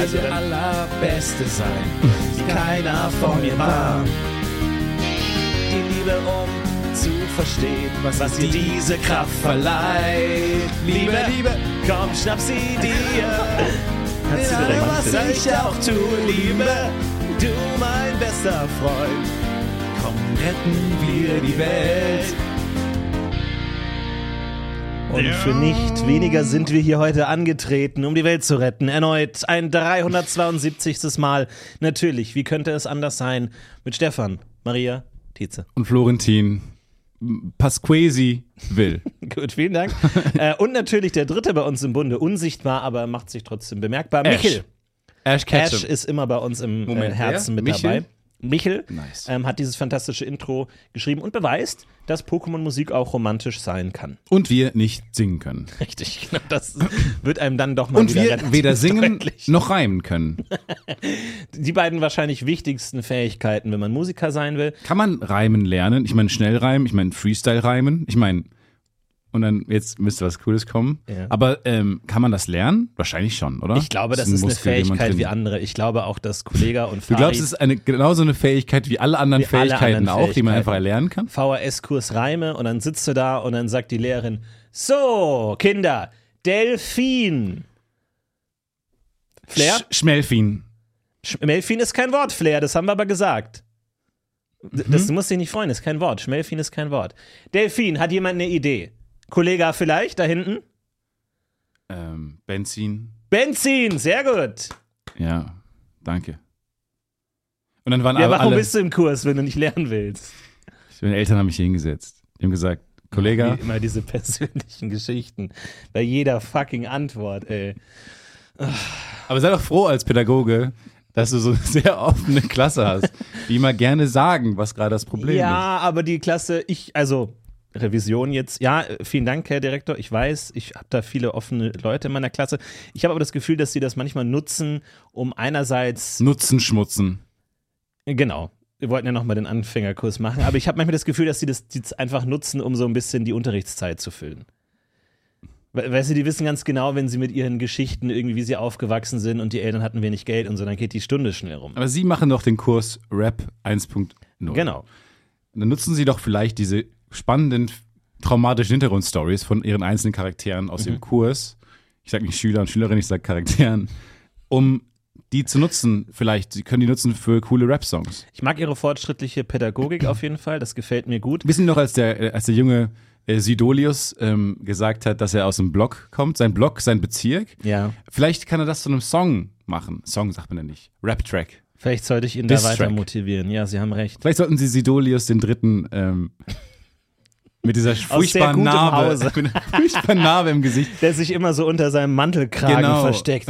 also der Allerbeste sein, wie keiner vor mir war. Die Liebe, um zu verstehen, was, was dir diese Kraft verleiht. Liebe, Liebe, komm, schnapp sie dir. Kannst du direkt was ich auch tue, Liebe, du mein bester Freund. Komm, retten wir die Welt. Und für nicht weniger sind wir hier heute angetreten, um die Welt zu retten. Erneut ein 372. Mal. Natürlich, wie könnte es anders sein? Mit Stefan, Maria, Tietze. Und Florentin Pasquesi will. Gut, vielen Dank. äh, und natürlich der dritte bei uns im Bunde, unsichtbar, aber macht sich trotzdem bemerkbar. Ash. Michel. Ash Ketchum. Ash ist immer bei uns im äh, Moment, Herzen wer? mit Michel? dabei. Michel Nice. ähm, hat dieses fantastische Intro geschrieben und beweist, dass Pokémon-Musik auch romantisch sein kann. Und wir nicht singen können. Richtig, genau, das wird einem dann doch mal Und wieder wir weder singen deutlich. noch reimen können. Die beiden wahrscheinlich wichtigsten Fähigkeiten, wenn man Musiker sein will. Kann man Reimen lernen? Ich meine schnell reimen, ich meine Freestyle reimen, ich meine und dann jetzt müsste was Cooles kommen. Ja. Aber ähm, kann man das lernen? Wahrscheinlich schon, oder? Ich glaube, das ein ist eine Muskel, man Fähigkeit wie andere. Ich glaube auch, dass Kollega und Du Farid glaubst, es ist eine, genauso eine Fähigkeit wie alle anderen Wie alle Fähigkeiten anderen auch, die man Fähigkeiten. einfach erlernen kann? VHS-Kurs Reime und dann sitzt du da und dann sagt die Lehrerin, so, Kinder, Delfin. Flair? Sch Schmelfin. Schmelfin ist kein Wort, Flair, das haben wir aber gesagt. Mhm. Das muss dich nicht freuen, das ist kein Wort. Schmelfin ist kein Wort. Delfin, hat jemand eine Idee? Kollege vielleicht, da hinten? Ähm, Benzin. Benzin, sehr gut. Ja, danke. Und dann waren Ja, aber warum alle, bist du im Kurs, wenn du nicht lernen willst? meine Eltern haben mich hier hingesetzt. Die haben gesagt, Kollege, Wie immer diese persönlichen Geschichten. Bei jeder fucking Antwort, ey. aber sei doch froh als Pädagoge, dass du so eine sehr offene Klasse hast, die immer gerne sagen, was gerade das Problem ist. Ja, aber die Klasse, ich, also Revision jetzt, ja, äh, vielen Dank, Herr Direktor. Ich weiß, ich habe da viele offene Leute in meiner Klasse. Ich habe aber das Gefühl, dass sie das manchmal nutzen, um einerseits, Nutzen, schmutzen. genau, wir wollten ja nochmal den Anfängerkurs machen, aber ich habe manchmal das Gefühl, dass sie das jetzt einfach nutzen, um so ein bisschen die Unterrichtszeit zu füllen. We- Weißt du, die wissen ganz genau, wenn sie mit ihren Geschichten irgendwie, wie sie aufgewachsen sind und die Eltern hatten wenig Geld und so, dann geht die Stunde schnell rum. Aber Sie machen doch den Kurs Rap 1.0. Genau. Dann nutzen Sie doch vielleicht diese spannenden, traumatischen Hintergrundstories von Ihren einzelnen Charakteren aus Mhm. dem Kurs. Ich sage nicht Schüler und Schülerinnen, ich sage Charakteren, um die zu nutzen. Vielleicht, Sie können die nutzen für coole Rap-Songs. Ich mag ihre fortschrittliche Pädagogik auf jeden Fall, das gefällt mir gut. Wissen Sie noch, als der, äh, als der junge äh, Sidolius ähm, gesagt hat, dass er aus dem Block kommt, sein Block, sein Bezirk? Ja. Vielleicht kann er das zu einem Song machen. Song sagt man ja nicht. Rap-Track. Vielleicht sollte ich ihn da weiter motivieren. Ja, Sie haben recht. Vielleicht sollten Sie Sidolius den dritten ähm, mit dieser furchtbaren Narbe, mit einer furchtbaren Narbe im Gesicht. Der sich immer so unter seinem Mantelkragen Genau. versteckt.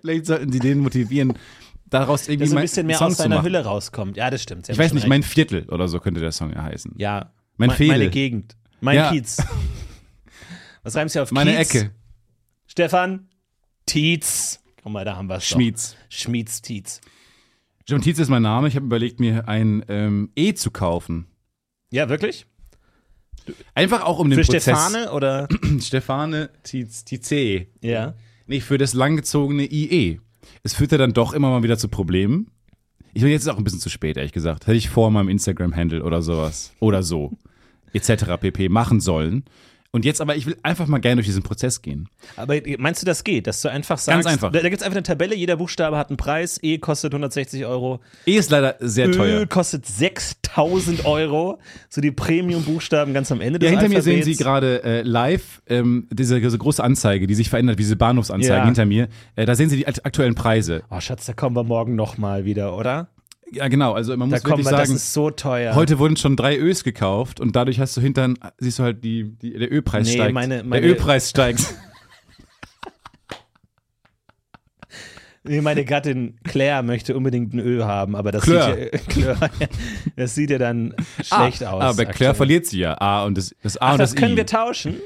Vielleicht sollten Sie den motivieren, daraus irgendwie so ein bisschen mehr Song aus seiner. Hülle rauskommt. Ja, das stimmt. Sie Ich weiß nicht, recht. mein Viertel oder so könnte der Song ja heißen. Ja. Mein Me- Fehde. Meine Gegend. Mein Ja. Kiez. Was reimt sich auf Meine Kiez? Ecke. Stefan? Tietz. Guck mal, da haben wir es Schmieds. Schmieds Tietz. John Tietz ist mein Name. Ich habe überlegt, mir ein ähm, E zu kaufen. Ja, wirklich? Einfach auch um den Für Prozess. Stefane oder? Stefane Tietze. ja. Nee, für das langgezogene IE. Es führte dann doch immer mal wieder zu Problemen. Ich bin jetzt ist auch ein bisschen zu spät, ehrlich gesagt. Hätte ich vor meinem Instagram-Handle oder sowas oder so etc. pp. machen sollen. Und jetzt aber, ich will einfach mal gerne durch diesen Prozess gehen. Aber meinst du, das geht? Dass du einfach sagst, Ganz einfach. da, da gibt es einfach eine Tabelle, jeder Buchstabe hat einen Preis, E kostet 160 Euro, E ist leider sehr Ö teuer. kostet 6000 Euro, so die Premium-Buchstaben ganz am Ende Ja, des hinter mir sehen Alphabets. Sie gerade äh, live ähm, diese, diese große Anzeige, die sich verändert, wie diese Bahnhofsanzeige Ja. hinter mir. Äh, da sehen Sie die akt- aktuellen Preise. Oh Schatz, da kommen wir morgen nochmal wieder, oder? Ja, genau. Also man Da muss kommen wirklich wir, das sagen, ist so teuer. heute wurden schon drei Ös gekauft und dadurch hast du hintern, siehst du halt, die, die, der Ölpreis Nee, steigt. meine- meine- der Ölpreis steigt. Nee, Meine Gattin Claire möchte unbedingt ein Ö haben, aber das Claire. sieht ja, Claire, das sieht ja dann schlecht aus. Aber bei Claire aktuell. verliert sie ja A und das, das A Ach, und das das, können I. wir tauschen.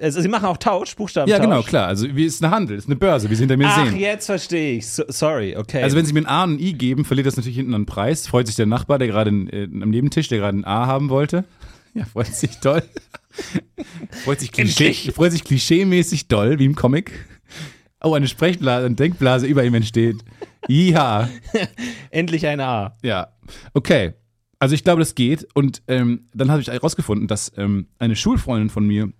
Also, sie machen auch Tausch, Buchstaben ja, genau, klar. Also wie ist eine Handel, ist eine Börse, wie Sie hinter mir Ach, sehen. jetzt verstehe ich. So, sorry, okay. Also wenn Sie mir ein A und ein I geben, verliert das natürlich hinten an Preis. Freut sich der Nachbar, der gerade äh, am Nebentisch, der gerade ein A haben wollte. Ja, freut sich doll. freut sich, Klischee, freut sich klischeemäßig doll, wie im Comic. Oh, eine Sprechblase, eine Denkblase über ihm entsteht. Ja. Endlich ein A. Ja. Okay. Also ich glaube, das geht. Und ähm, dann habe ich herausgefunden, dass ähm, eine Schulfreundin von mir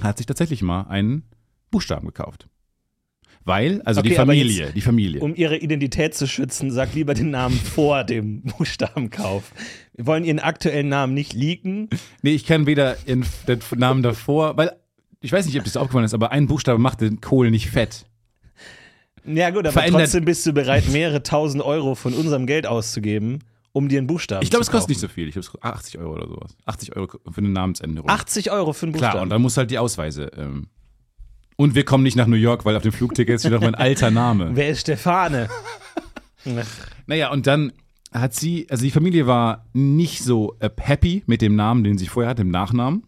hat sich tatsächlich mal einen Buchstaben gekauft. Weil, also die Okay, aber Familie, jetzt- die Familie. Um ihre Identität zu schützen, sag lieber den Namen vor dem Buchstabenkauf. Wir wollen ihren aktuellen Namen nicht leaken. Nee, ich kann weder den Namen davor, weil ich weiß nicht, ob das aufgefallen ist, aber ein Buchstabe macht den Kohl nicht fett. Ja gut, aber Verändert- trotzdem bist du bereit, mehrere tausend Euro von unserem Geld auszugeben, um dir einen Buchstaben Ich glaube, es kostet nicht so viel. Ich glaube, 80 Euro oder sowas. 80 Euro für eine Namensänderung. 80 Euro für einen Buchstaben. Klar, und dann muss halt die Ausweise. Ähm. Und wir kommen nicht nach New York, weil auf dem Flugticket steht noch mein alter Name. Wer ist Stefane? Naja, und dann hat sie, also die Familie war nicht so äh, happy mit dem Namen, den sie vorher hatte, dem Nachnamen.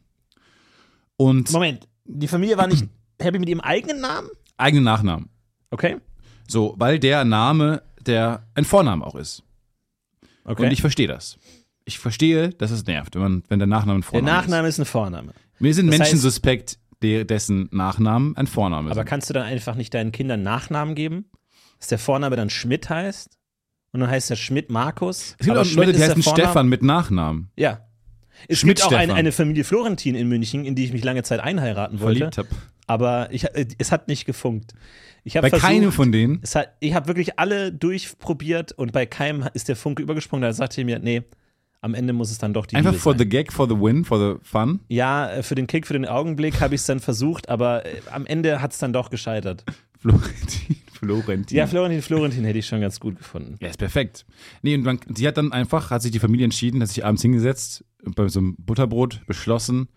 Und Moment, die Familie war nicht happy mit ihrem eigenen Namen? eigenen Nachnamen. Okay. So, weil der Name, der ein Vorname auch ist. Okay. Und ich verstehe das. Ich verstehe, dass es nervt, wenn, man, wenn der Nachname ein Der Vorname Nachname ist ein Vorname. ist. Mir sind Das Menschen heißt- suspekt, der, dessen Nachnamen ein Vorname Aber sind. kannst du dann einfach nicht deinen Kindern Nachnamen geben? Dass der Vorname dann Schmidt heißt? Und dann heißt der Schmidt Markus? Es gibt auch Schmidt Leute, die ist der heißen? Stefan mit Nachnamen. Ja. Es Schmidt gibt auch eine, Stefan. eine Familie Florentin in München, in die ich mich lange Zeit einheiraten wollte. Verliebt hab. Aber ich, es hat nicht gefunkt. Ich Bei versucht, keinem von denen. Hat, ich habe wirklich alle durchprobiert und bei keinem ist der Funke übergesprungen. Da sagte ich mir, nee, am Ende muss es dann doch die Einfach Liebe for sein. the gag, for the win, for the fun. Ja, äh, für den Kick, für den Augenblick habe ich es dann versucht, aber äh, am Ende hat es dann doch gescheitert. Florentin, Florentin. Ja, Florentin, Florentin hätte ich schon ganz gut gefunden. Ja, ist perfekt. Nee, und man, sie hat dann einfach, hat sich die Familie entschieden, hat sich abends hingesetzt, bei so einem Butterbrot beschlossen,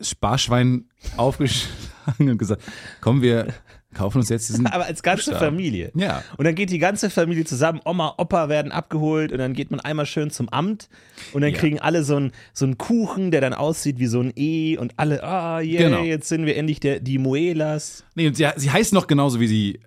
Sparschwein aufgeschlagen und gesagt, komm, wir kaufen uns jetzt diesen. Aber als ganze Buchstaben. Familie. Ja. Und dann geht die ganze Familie zusammen, Oma, Opa werden abgeholt und dann geht man einmal schön zum Amt und dann Ja. kriegen alle so einen so einen Kuchen, der dann aussieht wie so ein E und alle, ah, yeah, Genau. jetzt sind wir endlich der, die Muelas. Nee, und sie, sie heißen noch genauso wie sie,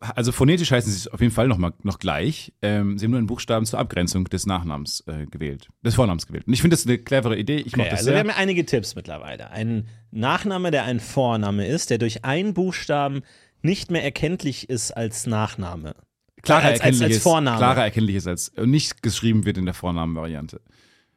also phonetisch heißen sie auf jeden Fall noch, mal, noch gleich. Ähm, sie haben nur einen Buchstaben zur Abgrenzung des Nachnamens äh, gewählt, des Vornamens gewählt. Und ich finde das eine clevere Idee. Ich Okay, das also wir sehr. haben ja einige Tipps mittlerweile. Ein Nachname, der ein Vorname ist, der durch einen Buchstaben nicht mehr erkenntlich ist als Nachname. klarer als, als, erkennlich als ist, Vorname. klarer erkennlich ist als und nicht geschrieben wird in der Vornamenvariante.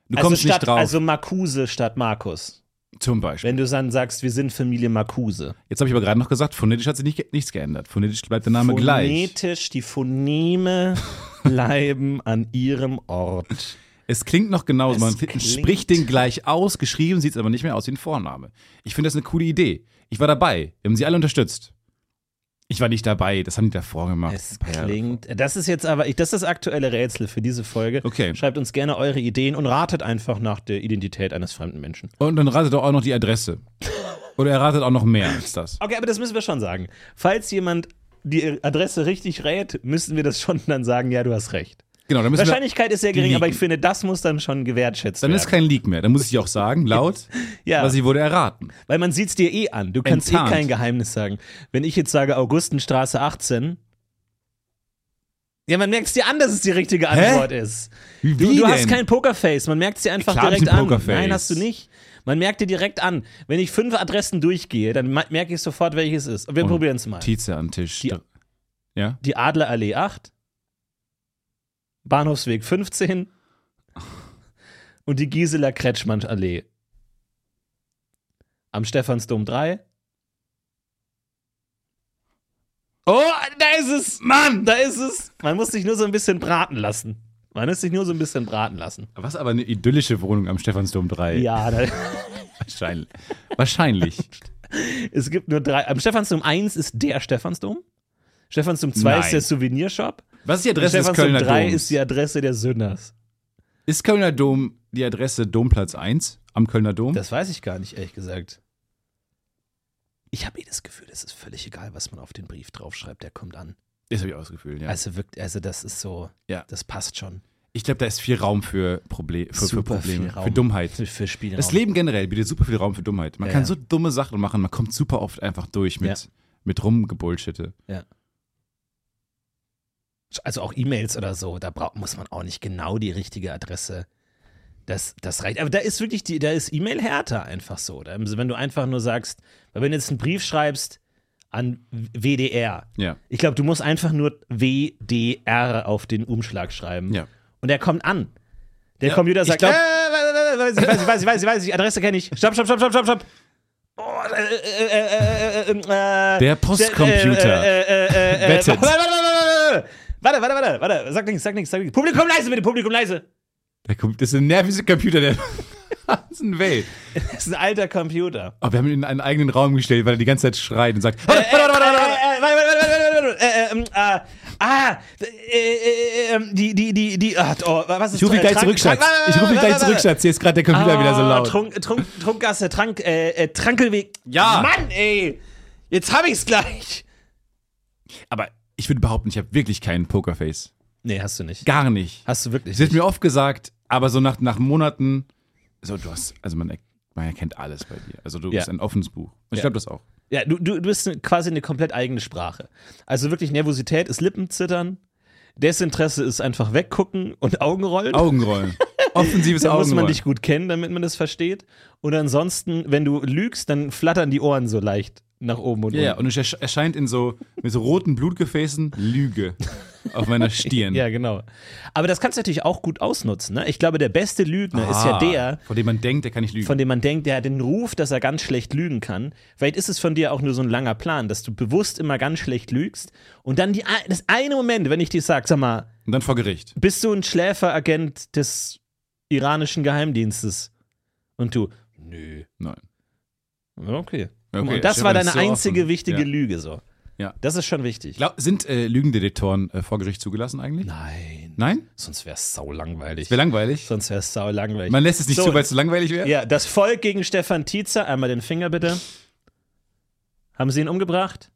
Du also kommst statt, nicht drauf. Also Marcuse statt Markus. zum Beispiel. Wenn du dann sagst, wir sind Familie Marcuse. Jetzt habe ich aber gerade noch gesagt, phonetisch hat sich nicht, nichts geändert. Phonetisch bleibt der Name gleich. Phonetisch, die Phoneme bleiben an ihrem Ort. Es klingt noch genauso. Man spricht den gleich aus, geschrieben sieht es aber nicht mehr aus wie ein Vorname. Ich finde das eine coole Idee. Ich war dabei. Wir haben sie alle unterstützt. Ich war nicht dabei, das haben die davor gemacht. Es klingt. Das ist jetzt aber, das ist das aktuelle Rätsel für diese Folge. Okay. Schreibt uns gerne eure Ideen und ratet einfach nach der Identität eines fremden Menschen. Und dann ratet doch auch noch die Adresse. Oder er ratet auch noch mehr als das. Okay, aber das müssen wir schon sagen. Falls jemand die Adresse richtig rät, müssen wir das schon dann sagen, ja, du hast recht. Genau, dann müssen Wahrscheinlichkeit ist sehr gering, aber ich finde, das muss dann schon gewertschätzt dann werden. ist kein Leak mehr. Dann muss ich auch sagen, laut, ja, weil sie wurde erraten. weil man sieht es dir eh an. Du kannst Enttarnt. eh kein Geheimnis sagen. Wenn ich jetzt sage Augustenstraße 18, ja, man merkt es dir an, dass es die richtige Antwort ist. Wie, Du, du hast kein Pokerface, man merkt es dir einfach Klar direkt ein an. Pokerface. Nein, hast du nicht. Man merkt dir direkt an. Wenn ich fünf Adressen durchgehe, dann merke ich sofort, welches es ist. Und wir probieren es mal. Tietze an den Tisch. Die- ja? Die Adlerallee 8, Bahnhofsweg 15 und die Gisela Kretschmann Allee. Am Stephansdom 3. Oh, da ist es! Mann, da ist es! Man muss sich nur so ein bisschen braten lassen. Man muss sich nur so ein bisschen braten lassen. Was aber eine idyllische Wohnung am Stephansdom 3. Ja, da, Wahrscheinlich. Wahrscheinlich. es gibt nur drei. Am Stephansdom 1 ist der Stephansdom. Stephansdom 2 ist der Souvenirshop. Was ist die Adresse des Kölner 3 Doms? ist die Adresse der Sünders. Ist Kölner Dom die Adresse Domplatz 1 am Kölner Dom? Das weiß ich gar nicht, ehrlich gesagt. Ich habe eh das Gefühl, es ist völlig egal, was man auf den Brief draufschreibt, der kommt an. Das habe ich auch das Gefühl, ja. Also wirkt, also das ist so, Ja. das passt schon. ich glaube, da ist viel Raum für, Proble für, für Probleme, für Dummheit. Für, für Spielraum. Das Leben generell bietet super viel Raum für Dummheit. Man Ja, kann ja. so dumme Sachen machen, man kommt super oft einfach durch mit, Ja. mit rumgebullshitte. Also auch E-Mails oder so, da braucht, muss man auch nicht genau die richtige Adresse. Das, das reicht. Aber da ist wirklich die, da ist E-Mail härter einfach so. Da, also wenn du einfach nur sagst, weil wenn du jetzt einen Brief schreibst an WDR. Ja. Ich glaube, du musst einfach nur WDR auf den Umschlag schreiben. Ja. Und der kommt an. Der Ja, Computer ich sagt, glaub- äh, weiß ich, weiß ich, weiß ich, weiß ich, weiß ich, Adresse kenne ich. Stopp, stopp, stopp, stopp, stopp, stopp. Oh, äh, äh, äh, äh, äh, äh, Der Postcomputer. Äh, äh, äh, äh. Warte, warte, warte, warte, warte, warte, sag nichts, sag nichts, sag nichts. Publikum leise, bitte, Publikum leise. Der kommt, das ist ein nerviger Computer, der. das ist ein Weh. Das ist ein alter Computer. Aber wir haben ihn in einen eigenen Raum gestellt, weil er die ganze Zeit schreit und sagt: Warte, Äh, warte, warte, warte, warte. äh, äh, warte, warte, warte, warte, äh, ähm, äh, Ah, äh, äh, äh, die, die, die, die, ach, oh, was ist Ich rufe dich äh, gleich zurück, Schatz. Ich rufe dich gleich warte, zurück, warte. Schatz. Hier ist gerade der Computer wieder so Ah, laut. Trunk, Trunk, Trunkgasse, Trank, äh, äh, Trankelweg. Ja. Mann, ey. Jetzt hab ich's gleich. Aber ich würde behaupten, ich habe wirklich keinen Pokerface. Nee, hast du nicht. Gar nicht. Hast du wirklich Es wird mir oft gesagt, aber so nach, nach Monaten, so du hast, also man, man erkennt alles bei dir. Also du Ja. bist ein offenes Buch. Und ich Ja. glaube das auch. Ja, du, du, du bist quasi eine komplett eigene Sprache. Also wirklich Nervosität ist Lippenzittern. Desinteresse ist einfach weggucken und Augenrollen. Augenrollen. Offensives da muss man Augenrollen. dich gut kennen, damit man das versteht. Und ansonsten, wenn du lügst, dann flattern die Ohren so leicht nach oben und ja, ja, unten. und es ersch- erscheint in so, mit so roten Blutgefäßen Lüge auf meiner Stirn. Ja, genau. Aber das kannst du natürlich auch gut ausnutzen. Ne? Ich glaube, der beste Lügner ist ja Ah, der, Von dem man denkt, der kann nicht lügen. von dem man denkt, der hat den Ruf, dass er ganz schlecht lügen kann. Vielleicht ist es von dir auch nur so ein langer Plan, dass du bewusst immer ganz schlecht lügst und dann die, das eine Moment, wenn ich dir sage, sag mal, und dann vor Gericht. bist du ein Schläferagent des iranischen Geheimdienstes? Und du, nö. Nein. Okay. Okay, und das war deine so einzige offen. wichtige Ja. Lüge so. Ja. Das ist schon wichtig. Glaub, sind äh, Lügendetektoren äh, vor Gericht zugelassen eigentlich? Nein. Nein? Sonst wäre es sau langweilig. Wäre langweilig. Sonst wäre es sau langweilig. Man lässt es nicht So. zu, weil es zu langweilig wäre? Ja, das Volk gegen Stefan Tietzer. Einmal den Finger bitte. Haben Sie ihn umgebracht?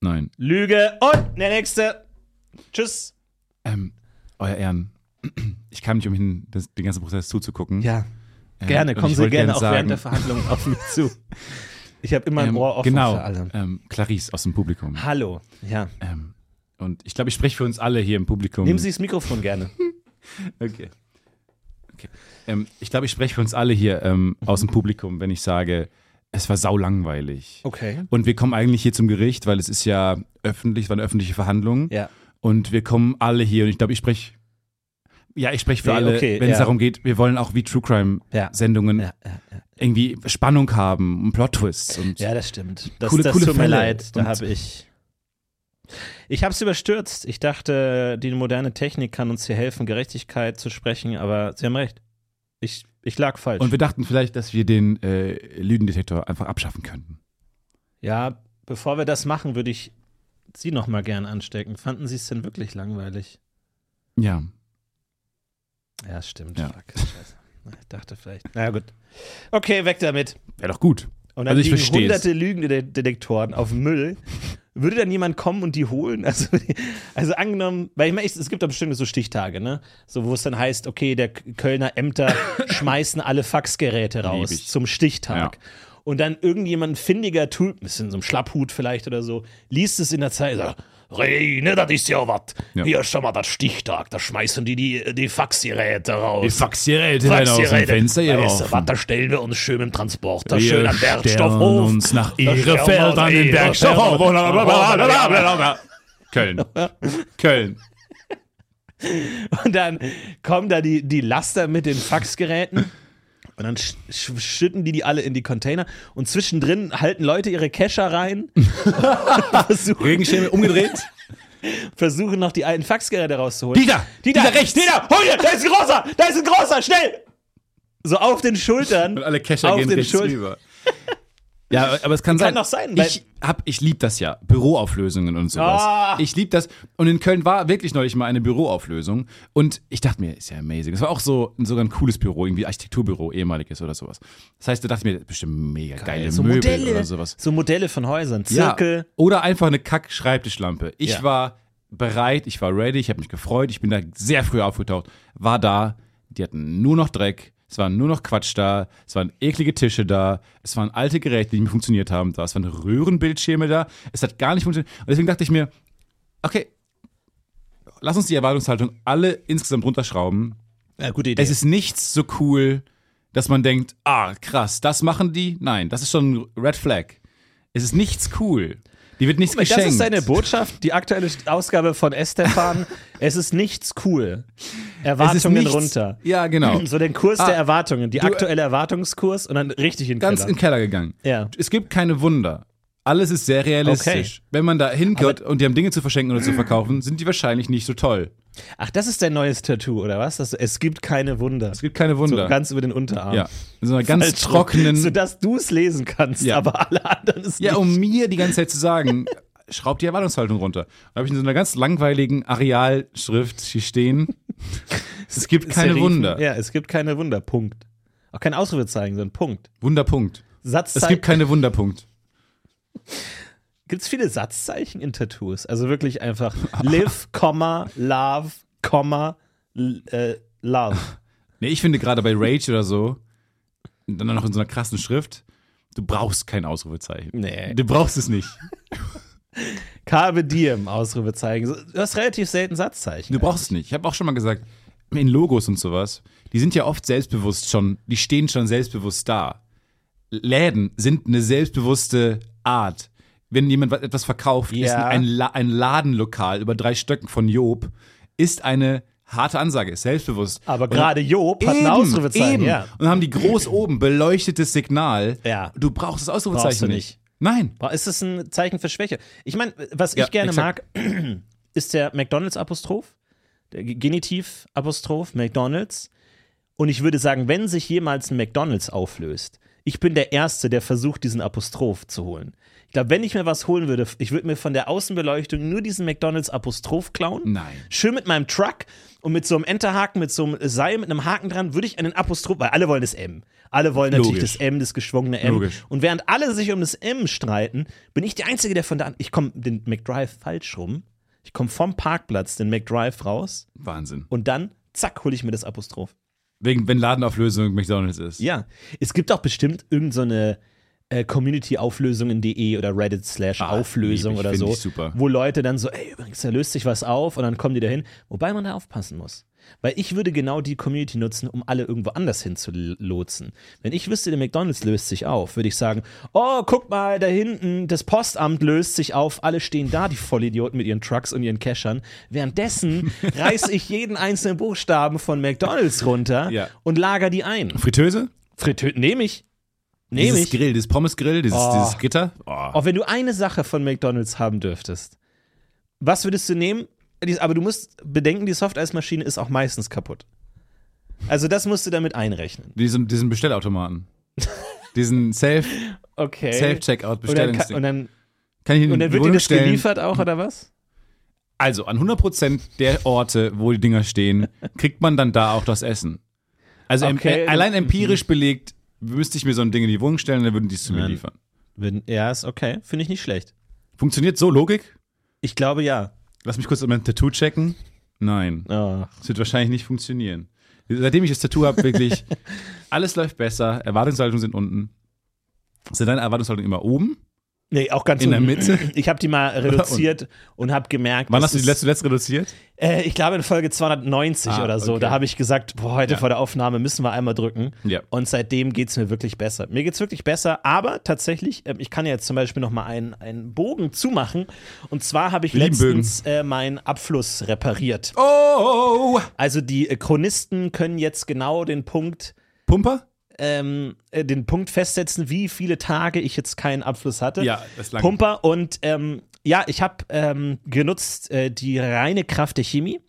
Nein. Lüge. Und der nächste. Tschüss. Ähm, euer Ehren, ich kam nicht umhin, das, den ganzen Prozess zuzugucken. Ja, Ähm, gerne. und Kommen Sie gerne gern auch während der Verhandlungen auf mich zu. Ich habe immer ein ähm, Ohr offen genau, für alle. ähm, Clarice aus dem Publikum. Hallo. Ja. Ähm, und ich glaube, ich spreche für uns alle hier im Publikum. Nehmen Sie das Mikrofon gerne. Okay. okay. Ähm, ich glaube, ich spreche für uns alle hier ähm, aus dem Publikum, wenn ich sage, es war saulangweilig. Okay. Und wir kommen eigentlich hier zum Gericht, weil es ist ja öffentlich, es war eine öffentliche Verhandlung. Ja. Und wir kommen alle hier und ich glaube, ich spreche. Ja, ich spreche für Nee, alle, okay, wenn es ja. darum geht, wir wollen auch wie True Crime. Sendungen Ja, ja, ja. Irgendwie Spannung haben und Plot-Twists. Und ja, das stimmt. Das, Coole- das coole tut mir Fälle. leid. Da habe ich. Ich habe es überstürzt. Ich dachte, die moderne Technik kann uns hier helfen, Gerechtigkeit zu sprechen, aber Sie haben recht. Ich, ich lag falsch. Und wir dachten vielleicht, dass wir den äh, Lügendetektor einfach abschaffen könnten. Ja, bevor wir das machen, würde ich Sie noch mal gern anstecken. Fanden Sie es denn wirklich langweilig? Ja. Ja, stimmt. Ja. Fuck, scheiße. Ich dachte vielleicht. Na gut. Okay, weg damit. Wäre doch gut. Und dann Also ich liegen versteh's. hunderte Lügendetektoren auf Müll. Würde dann jemand kommen und die holen? Also, also angenommen, weil ich meine, es gibt da bestimmt so Stichtage, ne? So, wo es dann heißt, okay, der Kölner Ämter schmeißen alle Faxgeräte raus zum Stichtag. Ja. Und dann irgendjemand ein findiger Typ, ist in so einem Schlapphut vielleicht oder so, liest es in der Zeit, sagt, Reine, das ist ja was. Ja. Hier ist schon mal das Stichtag, da schmeißen die die, die Faxgeräte raus. Die Faxgeräte werden aus dem. Fenster Weißt du was, da stellen wir uns schön im Transporter, Wir schön am Bergstoffhof. uns nach uns an den Ihrefeld. Bergstoffhof. Köln. Köln. Und dann kommen da die, die Laster mit den Faxgeräten. Und dann sch sch schütten die die alle in die Container. Und zwischendrin halten Leute ihre Kescher rein. Regenschirme umgedreht. versuchen noch die alten Faxgeräte rauszuholen. Dieter! Dieter, Dieter, rechts! Dieter, hol dir! Da ist ein großer! Da ist ein großer! Schnell! So auf den Schultern. Und alle Kescher auf gehen den rechts rüber. Ja, aber es kann, sein. doch sein, Ich, hab, ich liebe das ja. Büroauflösungen und sowas. Ah. Ich liebe das. Und in Köln war wirklich neulich mal eine Büroauflösung. Und ich dachte mir, ist ja amazing. Es war auch so sogar ein cooles Büro, irgendwie Architekturbüro, ehemaliges oder sowas. Das heißt, da dachte ich mir, bestimmt mega geile so Möbel Modelle. oder sowas. So Modelle von Häusern. Zirkel. Ja, oder einfach eine Kack-Schreibtischlampe. Ich Ja. war bereit, ich war ready, ich habe mich gefreut, ich bin da sehr früh aufgetaucht, war da, die hatten nur noch Dreck, es war nur noch Quatsch da, es waren eklige Tische da, es waren alte Geräte, die nicht mehr funktioniert haben da, es waren Röhrenbildschirme da, es hat gar nicht funktioniert. Und deswegen dachte ich mir, okay, lass uns die Erwartungshaltung alle insgesamt runterschrauben. Ja, gute Idee. Es ist nichts so cool, dass man denkt, ah, krass, das machen die? Nein, das ist schon ein Red Flag. Es ist nichts cool. Die wird nichts geschenkt. Das ist seine Botschaft, die aktuelle Ausgabe von Estefan. es ist nichts cool. Erwartungen nichts- runter. Ja, genau. So den Kurs Ah, der Erwartungen, die du- aktuelle Erwartungskurs und dann richtig in den Ganz Keller. in den Keller gegangen. Ja. Es gibt keine Wunder. Alles ist sehr realistisch. Wenn man da hinkommt und die haben Dinge zu verschenken oder zu verkaufen, sind die wahrscheinlich nicht so toll. Ach, das ist dein neues Tattoo, oder was? Das, es gibt keine Wunder. Es gibt keine so Wunder. ganz über den Unterarm. ja. In so einer ganz Falsch trockenen. Sodass du es lesen kannst, Ja. aber alle anderen es Ja, nicht. um mir die ganze Zeit zu sagen, schraubt die Erwartungshaltung runter. Da habe ich in so einer ganz langweiligen Arealschrift hier stehen. Es gibt keine Serifen. Wunder. Ja, es gibt keine Wunder. Punkt. Auch kein Ausrufezeichen, sondern Punkt. Wunderpunkt. Satzzeichen. Es gibt keine Wunderpunkt. Gibt es viele Satzzeichen in Tattoos? Also wirklich einfach live, Komma, love, Komma, äh, love. Nee, ich finde gerade bei Rage oder so, dann noch in so einer krassen Schrift, du brauchst kein Ausrufezeichen. Nee. Du brauchst es nicht. Carpe diem, Ausrufezeichen. Du hast relativ selten Satzzeichen. Du brauchst es nicht. Ich habe auch schon mal gesagt, in Logos und sowas, die sind ja oft selbstbewusst schon, die stehen schon selbstbewusst da. Läden sind eine selbstbewusste Art. Wenn jemand was- etwas verkauft, ist Ja. ein, La ein Ladenlokal über drei Stöcken von Job, ist eine harte Ansage, ist selbstbewusst. Aber gerade Job hat ein Eben, Ausrufezeichen. eben. Ja. Und dann haben die groß oben beleuchtetes Signal. Ja. Du brauchst das Ausrufezeichen Brauchst du nicht. Nein. Boah, Ist das ein Zeichen für Schwäche? Ich meine, was ich Ja, gerne exakt. mag, ist der McDonalds-Apostroph, der Ge- Genitiv-Apostroph, McDonalds. Und ich würde sagen, wenn sich jemals ein McDonalds auflöst, ich bin der Erste, der versucht, diesen Apostroph zu holen. Glaube, wenn ich mir was holen würde, ich würde mir von der Außenbeleuchtung nur diesen McDonalds-Apostroph klauen. Nein. Schön mit meinem Truck und mit so einem Enterhaken, mit so einem Seil, mit einem Haken dran, würde ich einen Apostroph, weil alle wollen das M. Alle wollen natürlich Logisch. das M, das geschwungene M. Logisch. Und während alle sich um das M streiten, bin ich der Einzige, der von da an. Ich komme den McDrive falsch rum. Ich komme vom Parkplatz den McDrive raus Wahnsinn. und dann, zack, hole ich mir das Apostroph. Wegen, wenn Ladenauflösung McDonalds ist. Ja. Es gibt auch bestimmt irgendeine äh, Community-Auflösungen.de oder Reddit slash Ah, Auflösung lieb ich, oder so, wo Leute dann so, ey, übrigens, da löst sich was auf und dann kommen die dahin. Wobei man da aufpassen muss. Weil ich würde genau die Community nutzen, um alle irgendwo anders hin zu lotsen. Wenn ich wüsste, der McDonalds löst sich auf, würde ich sagen, oh, guck mal, da hinten, das Postamt löst sich auf, alle stehen da, die Vollidioten mit ihren Trucks und ihren Cashern. Währenddessen reiße ich jeden einzelnen Buchstaben von McDonalds runter Ja. und lager die ein. Fritteuse? Fritö nehme ich. Nehme Dieses ich. Grill, dieses Pommesgrill, dieses, Oh. dieses Gitter. Oh. Auch wenn du eine Sache von McDonalds haben dürftest, was würdest du nehmen? Aber du musst bedenken, die Softeismaschine ist auch meistens kaputt. Also das musst du damit einrechnen. Diesen, diesen Bestellautomaten. diesen Self- Okay. und, dann, Self-Checkout-Bestellungsding. ka- und, dann, Kann ich und dann die wird dir das stellen. geliefert auch, oder was? Also an 100% der Orte, wo die Dinger stehen, kriegt man dann da auch das Essen. Also Okay. allein empirisch belegt, müsste ich mir so ein Ding in die Wohnung stellen, dann würden die es zu mir liefern. Wenn, ja, ist okay. Finde ich nicht schlecht. Funktioniert so Logik? Ich glaube ja. Lass mich kurz mein Tattoo checken. Nein, Oh. das wird wahrscheinlich nicht funktionieren. Seitdem ich das Tattoo habe, wirklich, alles läuft besser, Erwartungshaltungen sind unten. Sind deine Erwartungshaltungen immer oben? Nee, auch ganz In der. Mitte? Ich habe die mal reduziert und habe gemerkt, Wann hast du die letzte, zuletzt reduziert? Äh, ich glaube in Folge 290 Ah, oder so. okay. Da habe ich gesagt, boah, heute Ja. vor der Aufnahme müssen wir einmal drücken. Ja. Und seitdem geht es mir wirklich besser. Mir geht es wirklich besser, aber tatsächlich, ähm, ich kann ja jetzt zum Beispiel noch mal einen, einen Bogen zumachen. Und zwar habe ich letztens äh, meinen Abfluss repariert. Oh! Also die äh, Chronisten können jetzt genau den Punkt Pumper? Ähm, äh, den Punkt festsetzen, wie viele Tage ich jetzt keinen Abfluss hatte. Ja, das lang. Pumper und ähm, ja, ich habe ähm, genutzt äh, die reine Kraft der Chemie.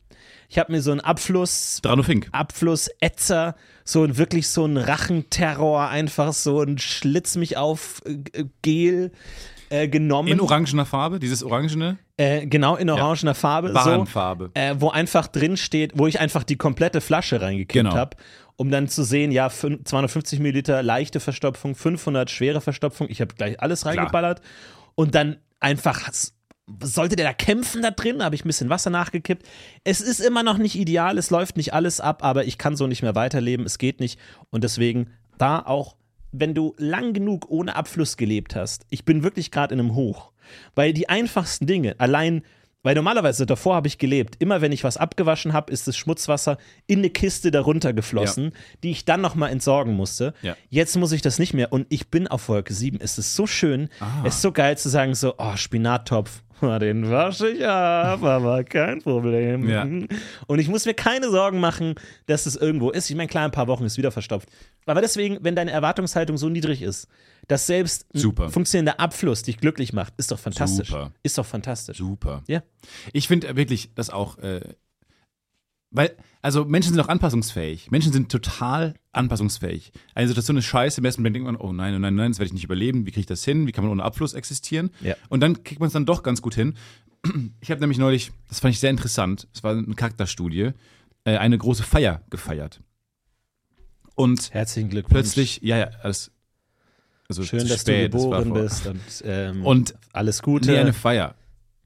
Ich habe mir so einen Abfluss, Dranofink. Abflussätzer, so ein wirklich so ein Rachenterror, einfach so ein Schlitz mich auf äh, Gel äh, genommen. In orangener Farbe, dieses orangene. äh, genau in orangener Farbe. So, Warenfarbe. äh, wo einfach drin steht, wo ich einfach die komplette Flasche reingekippt Genau. habe, um dann zu sehen, ja, fün- 250 Milliliter leichte Verstopfung, 500 schwere Verstopfung. Ich habe gleich alles reingeballert. Und dann einfach sollte der da kämpfen da drin, habe ich ein bisschen Wasser nachgekippt. Es ist immer noch nicht ideal, es läuft nicht alles ab, aber ich kann so nicht mehr weiterleben, es geht nicht. Und deswegen da auch wenn du lang genug ohne Abfluss gelebt hast, ich bin wirklich gerade in einem Hoch, weil die einfachsten Dinge, allein Weil normalerweise, davor habe ich gelebt, immer wenn ich was abgewaschen habe, ist das Schmutzwasser in eine Kiste darunter geflossen, die ich dann nochmal entsorgen musste. Ja. Jetzt muss ich das nicht mehr und ich bin auf Wolke 7. Es ist so schön, Ah. es ist so geil zu sagen, so, oh, Spinattopf, den wasche ich ab, aber kein Problem. Ja. Und ich muss mir keine Sorgen machen, dass es irgendwo ist. Ich meine, klar, in ein paar Wochen ist wieder verstopft. Aber deswegen, wenn deine Erwartungshaltung so niedrig ist, dass selbst ein Super. funktionierender Abfluss dich glücklich macht, ist doch fantastisch. Super. Ist doch fantastisch. Super. Ja. Ich finde wirklich das auch, äh, weil, also Menschen sind auch anpassungsfähig. Menschen sind total anpassungsfähig. Eine Situation ist scheiße, im ersten Moment denkt man, oh nein, oh nein, nein, das werde ich nicht überleben. Wie kriege ich das hin? Wie kann man ohne Abfluss existieren? Ja. Und dann kriegt man es dann doch ganz gut hin. Ich habe nämlich neulich, das fand ich sehr interessant, es war eine Charakterstudie, äh, eine große Feier gefeiert. Und Herzlichen Glückwunsch. plötzlich, ja, ja, alles. Also Schön, dass spät, du es geboren vor- bist und, ähm, Und alles Gute. nee, eine Feier.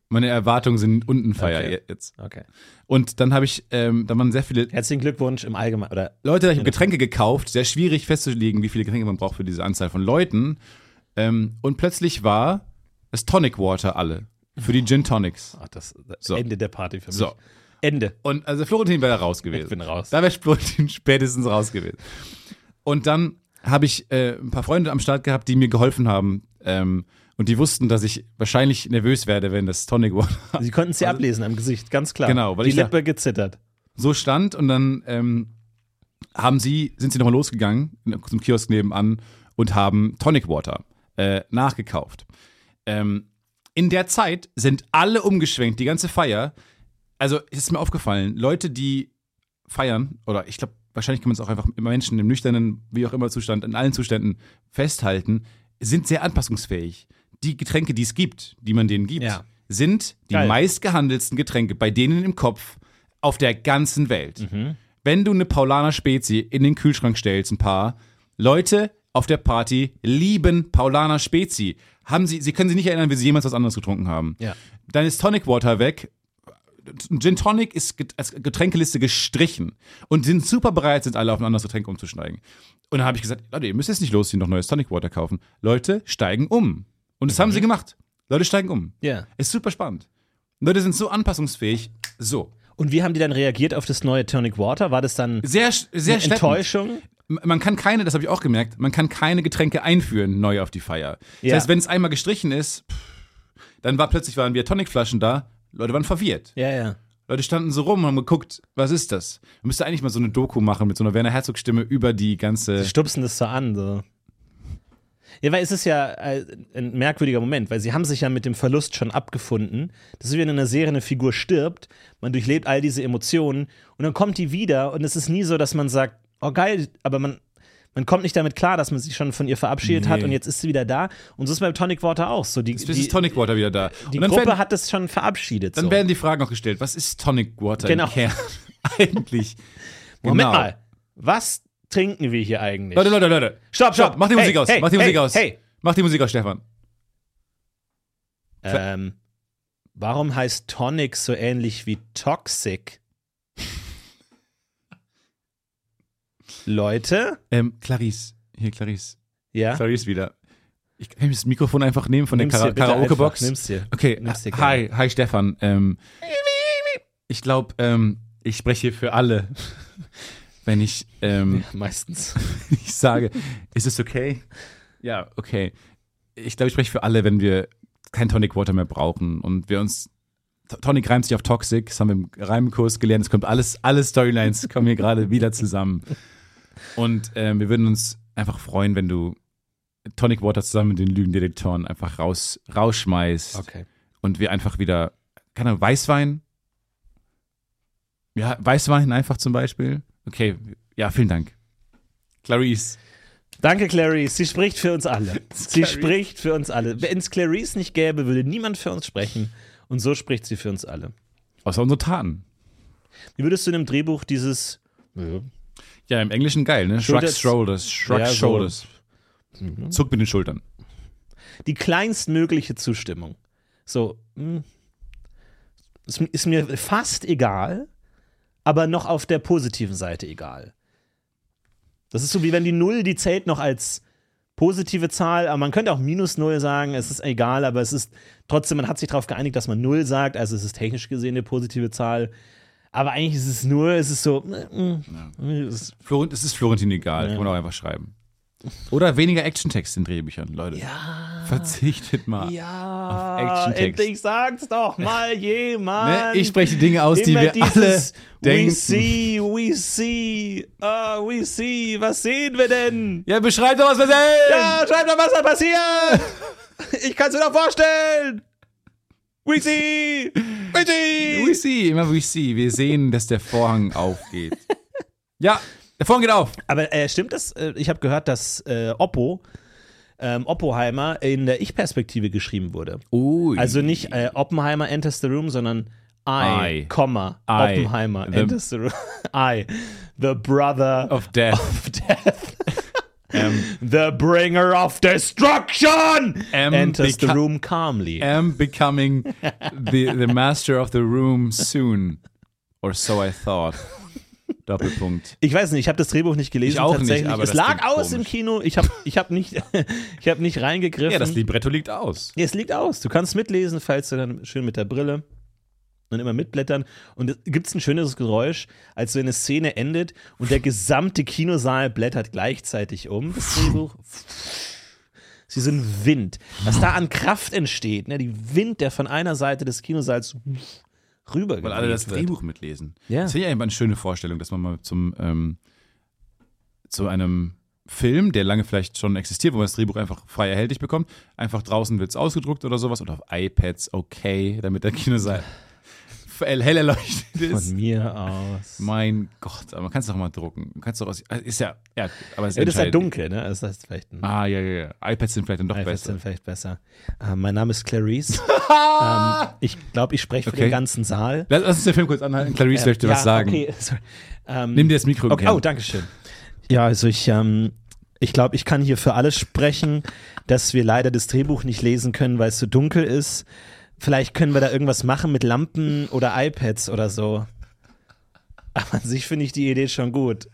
Meine Erwartungen sind unten Feier Okay. jetzt. okay. Und dann habe ich, ähm, da waren sehr viele Herzlichen Glückwunsch im Allgemeinen. Oder Leute, ich habe Getränke gekauft, sehr schwierig festzulegen, wie viele Getränke man braucht für diese Anzahl von Leuten. Ähm, und plötzlich war das Tonic Water alle für die Gin Tonics. ach, das, das So. Ende der Party für mich. So. Ende. Und also Florentin wäre da raus gewesen. Ich bin raus. Da wäre Florentin spätestens raus gewesen. Und dann habe ich äh, ein paar Freunde am Start gehabt, die mir geholfen haben. Ähm, und die wussten, dass ich wahrscheinlich nervös werde, wenn das Tonic Water Sie konnten es ja ablesen am Gesicht, ganz klar. Genau, weil Die ich da- Lippe gezittert. so stand. Und dann ähm, haben sie, sind sie nochmal losgegangen zum Kiosk nebenan und haben Tonic Water äh, nachgekauft. Ähm, in der Zeit sind alle umgeschwenkt, die ganze Feier. Also es ist mir aufgefallen, Leute, die feiern, oder ich glaube, wahrscheinlich kann man es auch einfach mit Menschen im nüchternen, wie auch immer Zustand, in allen Zuständen festhalten, sind sehr anpassungsfähig. Die Getränke, die es gibt, die man denen gibt, Ja. sind die Geil. meistgehandelsten Getränke bei denen im Kopf auf der ganzen Welt. Wenn du eine Paulaner Spezi in den Kühlschrank stellst, ein paar Leute auf der Party lieben Paulaner Spezi. Haben sie, sie können sich nicht erinnern, wie sie jemals was anderes getrunken haben. Ja. Dann ist Tonic Water weg. Gin Tonic ist als Getränkeliste gestrichen und sind super bereit, sind alle auf ein anderes Getränk umzusteigen. Und dann habe ich gesagt, Leute, ihr müsst jetzt nicht losziehen, noch neues Tonic Water kaufen. Leute steigen um. Und das haben sie gemacht. Leute steigen um. Ja. Ist super spannend. Leute sind so anpassungsfähig. So. Und wie haben die dann reagiert auf das neue Tonic Water? War das dann Sehr, sehr eine. Enttäuschung? Man kann keine, das habe ich auch gemerkt, man kann keine Getränke einführen neu auf die Feier. Das Ja. heißt, wenn es einmal gestrichen ist, dann war plötzlich waren wir Tonicflaschen da, Leute waren verwirrt. Ja, ja. Leute standen so rum und haben geguckt, was ist das? Man müsste eigentlich mal so eine Doku machen mit so einer Werner Herzog Stimme über die ganze Die stupsen das so an. So. Ja, weil es ist ja äh, ein merkwürdiger Moment, weil sie haben sich ja mit dem Verlust schon abgefunden. Das ist wie wenn in einer Serie eine Figur stirbt, man durchlebt all diese Emotionen und dann kommt die wieder und es ist nie so, dass man sagt, oh geil, aber man, man kommt nicht damit klar, dass man sich schon von ihr verabschiedet hat Nee. und jetzt ist sie wieder da. Und so ist beim Tonic Water auch so. Die, Jetzt die, ist Tonic Water wieder da. die Gruppe werden, hat es schon verabschiedet. dann so. werden die Fragen auch gestellt, was ist Tonic Water Genau. im Kern eigentlich? Moment Genau. mal, was trinken wir hier eigentlich? Leute, Leute, Leute. stopp, stopp, Mach die hey, Musik aus. Hey, Mach die hey, Musik aus. Hey, Mach die Musik aus, Stefan. Ähm, warum heißt Tonic so ähnlich wie Toxic? Leute? Ähm, Clarice. Hier, Clarice. Ja? Clarice wieder. Ich kann das Mikrofon einfach nehmen von der Nimm's bitte Karaoke-Box. Nimm's dir. Okay, Nimm's dir hi, hi Stefan. Ähm, ich glaube, ähm, ich spreche hier für alle, wenn ich, ähm, Meistens. ich sage, ist es okay? Ja, okay. Ich glaube, ich spreche für alle, wenn wir kein Tonic Water mehr brauchen und wir uns Tonic reimt sich auf Toxic, das haben wir im Reimkurs gelernt. Es kommt alles, alle Storylines kommen hier gerade wieder zusammen. Und ähm, wir würden uns einfach freuen, wenn du Tonic Water zusammen mit den Lügendetektoren einfach raus, rausschmeißt Okay. und wir einfach wieder, keine Ahnung, Weißwein? Ja, Weißwein einfach zum Beispiel. Okay, ja, vielen Dank. Clarice. Danke, Clarice. Sie spricht für uns alle. Sie spricht für uns alle. Wenn es Clarice nicht gäbe, würde niemand für uns sprechen. Und so spricht sie für uns alle. Außer unsere Taten. Wie würdest du in einem Drehbuch dieses. Ja, Ja, im Englischen geil, ne? Shrug shoulders, shrug Ja, so. shoulders. Zuck mit den Schultern. die kleinstmögliche Zustimmung. So, hm, ist, ist mir fast egal, aber noch auf der positiven Seite egal. Das ist so wie wenn die Null, die zählt noch als positive Zahl, aber man könnte auch minus null sagen, es ist egal, aber es ist trotzdem, man hat sich darauf geeinigt, dass man null sagt, also es ist technisch gesehen eine positive Zahl. Aber eigentlich ist es nur, es ist so, mm, mm, es ist, Florent, es ist Florentin egal, kann man auch einfach schreiben. Oder weniger Actiontext in Drehbüchern, Leute. ja, Verzichtet mal. ja, auf Actiontext. endlich sag's doch mal jemand. Ne? Ich spreche die Dinge aus, die Immer wir alle denken. We see, we see, ah, we see, was sehen wir denn? Ja, beschreib doch, was wir sehen! Ja, schreib doch, was da passiert! Ich kann's mir doch vorstellen! We see! We see! We see, immer we see. Wir sehen, dass der Vorhang aufgeht. ja, der Vorhang geht auf. Aber äh, stimmt das? Äh, Ich habe gehört, dass äh, Oppo, ähm, Oppenheimer in der Ich-Perspektive geschrieben wurde. Ui. Also nicht äh, Oppenheimer enters the room, sondern I, I. Komma, I. Oppenheimer The- enters the room. I, the brother of death. of death. Ähm, The bringer of destruction Am enters the room calmly. am becoming the, the master of the room soon. Or so I thought. Doppelpunkt. Ich weiß nicht, ich habe das Drehbuch nicht gelesen Ich auch nicht, tatsächlich. aber es lag aus im komisch. Kino. Ich habe ich hab nicht, ich hab nicht reingegriffen. Ja, das Libretto liegt aus. Ja, es liegt aus. Du kannst mitlesen, falls du dann schön mit der Brille und immer mitblättern. Und es gibt ein schönes Geräusch, als so eine Szene endet und der gesamte Kinosaal blättert gleichzeitig um. Das Drehbuch. Sie sind Wind. Was da an Kraft entsteht, ne? die Wind, der von einer Seite des Kinosaals rüber Weil alle das wird. Drehbuch mitlesen. Ja. Das finde ich einfach eine schöne Vorstellung, dass man mal zum, ähm, zu einem Film, der lange vielleicht schon existiert, wo man das Drehbuch einfach frei erhältlich bekommt, einfach draußen wird es ausgedruckt oder sowas oder auf iPads, okay, damit der Kinosaal hell hell erleuchtet ist. Von mir aus. Mein Gott, aber man kann es doch mal drucken. Man kann's doch aus, ist ja, ja, aber es Ja, ist ja dunkel, ne? Das heißt vielleicht ein Ah, ja, ja, ja. iPads sind vielleicht dann doch iPads besser. sind vielleicht besser. Äh, mein Name ist Clarice. ähm, ich glaube, ich spreche für Okay. den ganzen Saal. Lass, lass uns den Film kurz anhalten. Clarice möchte ja, was sagen. Okay, sorry. Ähm, Nimm dir das Mikro. okay. Oh, danke schön. Ja, also ich, ähm, ich glaube, ich kann hier für alles sprechen, dass wir leider das Drehbuch nicht lesen können, weil es so dunkel ist. Vielleicht können wir da irgendwas machen mit Lampen oder iPads oder so. Aber an sich finde ich die Idee schon gut.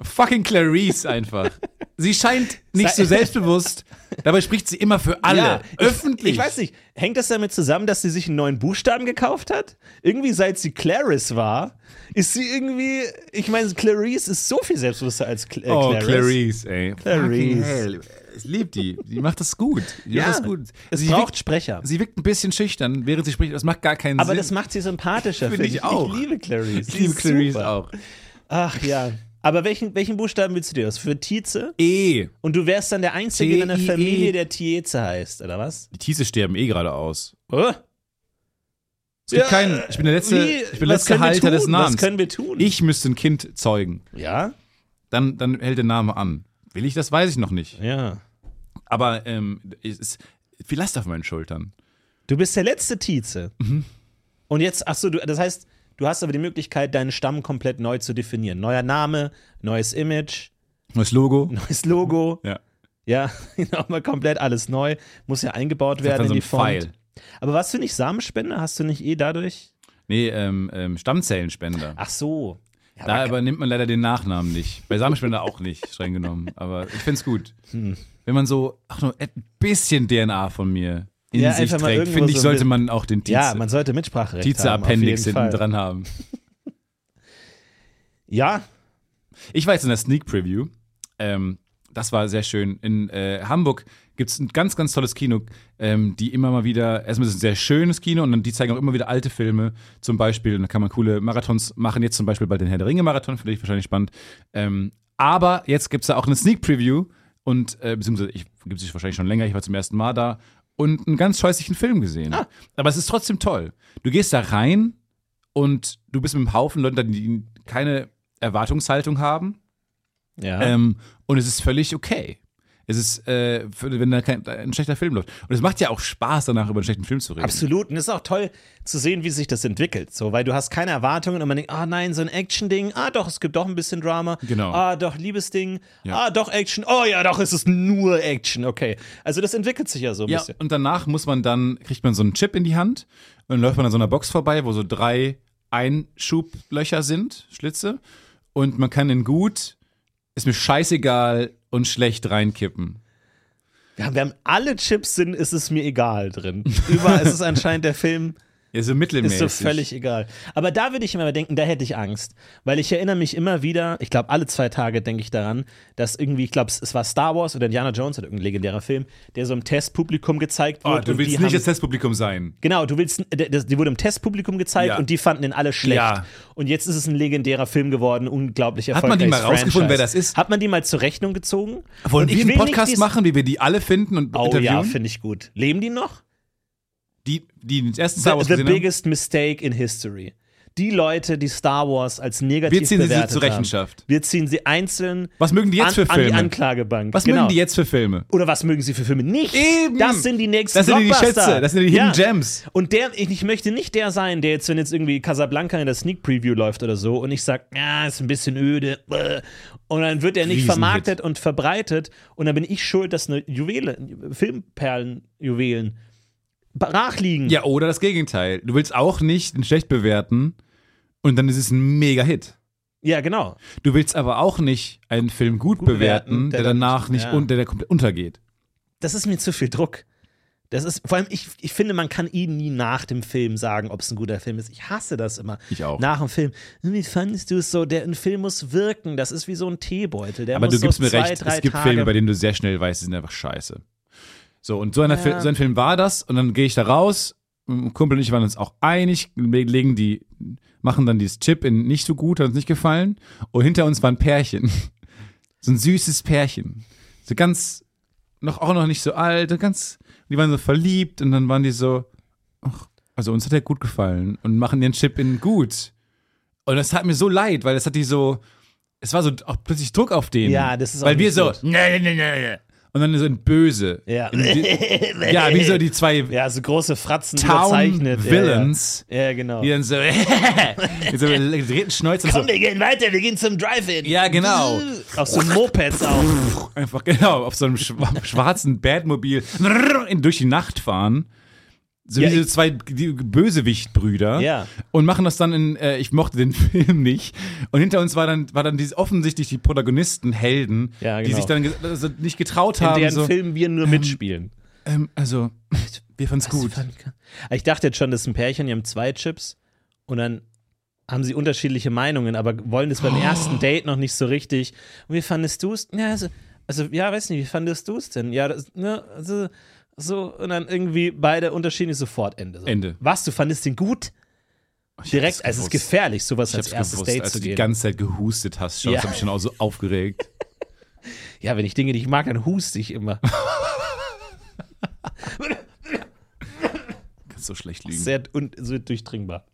Fucking Clarice einfach. Sie scheint nicht so selbstbewusst, dabei spricht sie immer für alle. Ja, ich- öffentlich. Ich weiß nicht, hängt das damit zusammen, dass sie sich einen neuen Buchstaben gekauft hat? Irgendwie seit sie Clarice war, ist sie irgendwie, ich meine, Clarice ist so viel selbstbewusster als Cl äh, Oh, Clarice. Clarice, ey. Clarice. Ich liebe die. Die macht das gut. Die Ja, macht das gut. es sie braucht wirkt, Sprecher. sie wirkt ein bisschen schüchtern, während sie spricht. Das macht gar keinen Aber Sinn. das macht sie sympathischer, Finde finde ich auch. Ich liebe Clarice. ich liebe Clarice super. auch. Ach ja. Aber welchen, welchen Buchstaben willst du dir aus? Für Tietze? E. Und du wärst dann der Einzige in einer T-I-E. Familie, der Tietze heißt, oder was? Die Tiese sterben eh gerade aus. Oh, Es gibt Ja, keinen, ich bin der letzte, wie? ich bin der letzte Halter des Namens. Was können wir tun? Ich müsste ein Kind zeugen. Ja? Dann, dann hält der Name an. Will ich das, weiß ich noch nicht. Ja. Aber ähm, es ist viel Last auf meinen Schultern. Du bist der letzte Tietze. Mhm. Und jetzt, achso, du, das heißt, du hast aber die Möglichkeit, deinen Stamm komplett neu zu definieren. Neuer Name, neues Image, Neues Logo. neues Logo. Ja. Ja, nochmal komplett alles neu. Muss ja eingebaut werden so in ein die Font. Pfeil. Aber was finde ich Samenspende? Hast du nicht eh dadurch? Nee, ähm, ähm, Stammzellenspender. Ach so. Ja, Da aber- übernimmt man leider den Nachnamen nicht. Bei Samenspender auch nicht, streng genommen. Aber ich find's gut. Hm. Wenn man so, ach nur ein bisschen DNA von mir in Ja, sich trägt, finde ich, so sollte man auch den ja, Tietze, man sollte Mitspracherecht Tietze haben. Appendix hinten Fall. dran haben. Ja, Ich war jetzt in der Sneak Preview. Ähm, das war sehr schön. In äh, Hamburg gibt es ein ganz, ganz tolles Kino, ähm, die immer mal wieder, erstmal ist es ein sehr schönes Kino und dann die zeigen auch immer wieder alte Filme. Zum Beispiel, da kann man coole Marathons machen. Jetzt zum Beispiel bald den Herr der Ringe-Marathon, finde ich wahrscheinlich spannend. Ähm, aber jetzt gibt es da auch eine Sneak Preview und, äh, beziehungsweise, ich gibt es wahrscheinlich schon länger, ich war zum ersten Mal da und einen ganz scheußlichen Film gesehen. Ah. Aber es ist trotzdem toll. Du gehst da rein und du bist mit einem Haufen Leuten, die keine Erwartungshaltung haben. ja. Ähm, und es ist völlig okay. Es ist, äh, wenn da kein, ein schlechter Film läuft. Und es macht ja auch Spaß, danach über einen schlechten Film zu reden. Absolut. Und es ist auch toll zu sehen, wie sich das entwickelt. So, weil du hast keine Erwartungen und man denkt, ah nein, so ein Action-Ding. Ah doch, es gibt doch ein bisschen Drama. Genau. Ah doch, Liebesding. Ja. Ah doch, Action. Oh ja, doch, es ist nur Action. Okay. Also das entwickelt sich ja so ein Ja, bisschen. und danach muss man dann, kriegt man so einen Chip in die Hand und dann läuft man an so einer Box vorbei, wo so drei Einschublöcher sind, Schlitze. Und man kann in gut, ist mir scheißegal, und schlecht reinkippen. Wir haben, wir haben alle Chips sind, ist es mir egal drin. Überall ist es anscheinend der Film. Ja, so mittelmäßig. Ist so völlig egal. Aber da würde ich immer denken, da hätte ich Angst. Weil ich erinnere mich immer wieder, ich glaube, alle zwei Tage denke ich daran, dass irgendwie, ich glaube, es war Star Wars oder Indiana Jones oder irgendein legendärer Film, der so im Testpublikum gezeigt Oh, wird. du und willst nicht haben, das Testpublikum sein. Genau, du willst, das- die wurde im Testpublikum gezeigt Ja. und die fanden den alle schlecht. Ja. Und jetzt ist es ein legendärer Film geworden, unglaublich Hat man die mal rausgefunden, wer das ist? Hat man die mal zur Rechnung gezogen? Wollen wir einen Podcast machen, wie wir die alle finden und Oh ja, interviewen? finde ich gut. Leben die noch? Die, die den ersten Star The, Wars the haben? biggest mistake in history. Die Leute, die Star Wars als negativ Wir ziehen sie zur Rechenschaft. Haben, wir ziehen sie einzeln Was mögen die jetzt an, für an die Filme? Anklagebank. Was genau. mögen die jetzt für Filme? Oder was mögen sie für Filme nicht? Eben. Das sind die nächsten Das sind die. Schätze, das sind die Hidden Gems. Und der, ich, ich möchte nicht der sein, der jetzt, wenn jetzt irgendwie Casablanca in der Sneak Preview läuft oder so und ich sag, ja, ist ein bisschen öde, und dann wird er nicht Riesenhit. vermarktet und verbreitet und dann bin ich schuld, dass eine Juwele, Filmperlenjuwelen brach liegen. Ja, oder das Gegenteil. Du willst auch nicht einen schlecht bewerten und dann ist es ein Mega-Hit. ja genau. Du willst aber auch nicht einen Film gut, Gut bewerten, bewerten, der, danach nicht ja. un, der, der komplett untergeht. Das ist mir zu viel Druck. Das ist, vor allem, ich, ich finde, man kann ihnen nie nach dem Film sagen, ob es ein guter Film ist. Ich hasse das immer. Ich auch. Nach dem Film. Wie fandest du es so? Der ein Film muss wirken. Das ist wie so ein Teebeutel. Der Aber du gibst so mir zwei, recht, es gibt Tage Filme, bei denen du sehr schnell weißt, die sind einfach scheiße. So, und so, einer Ja. So ein Film war das und dann gehe ich da raus, Kumpel und ich waren uns auch einig, le- legen die, machen dann dieses Chip in nicht so gut, hat uns nicht gefallen und hinter uns war ein Pärchen. So ein süßes Pärchen. So ganz, noch auch noch nicht so alt, ganz, die waren so verliebt und dann waren die so, ach, also uns hat er gut gefallen und machen ihren Chip in gut. Und das tat mir so leid, weil das hat die so, es war so auch plötzlich Druck auf denen. Ja, das ist auch Weil wir so, nein, nein, nein, nein. Und dann so ein Böse. Ja. In die, ja, wie so die zwei Ja, so große Fratzen Town überzeichnet. Villains, Ja, ja. ja genau. die dann so, mit so gedrehten Schnäuzen und Komm, so. wir gehen weiter, wir gehen zum Drive-In. Ja, genau. Auf so Mopeds auch. Einfach genau auf so einem schwa- schwarzen Batmobil in- durch die Nacht fahren. So Ja, wie diese zwei die Bösewicht-Brüder. Ja. Und machen das dann in, äh, ich mochte den Film nicht. Und hinter uns war dann, war dann diese offensichtlich die Protagonisten, Helden, Ja, die genau. sich dann also nicht getraut In haben. deren so, Filmen wir nur mitspielen. ähm, also, wir fanden's gut. Ich dachte jetzt schon, das ist ein Pärchen, die haben zwei Chips und dann haben sie unterschiedliche Meinungen, aber wollen es beim Oh. ersten Date noch nicht so richtig. Und wie fandest du es? Ja, also, also, ja, weiß nicht, wie fandest du es denn? Ja, das, ne, also, so, und dann irgendwie beide unterschiedlich sofort Ende. So. Ende. Was, du fandest den gut? Ich hab's Direkt, also es ist gefährlich, sowas Ich als erstes gewusst, Date als zu du die gehen. ganze Zeit gehustet hast, schon, Ja. das hat mich schon auch so aufgeregt. ja, wenn ich Dinge nicht mag, dann huste ich immer. Kannst so schlecht lügen. Sehr un so durchdringbar.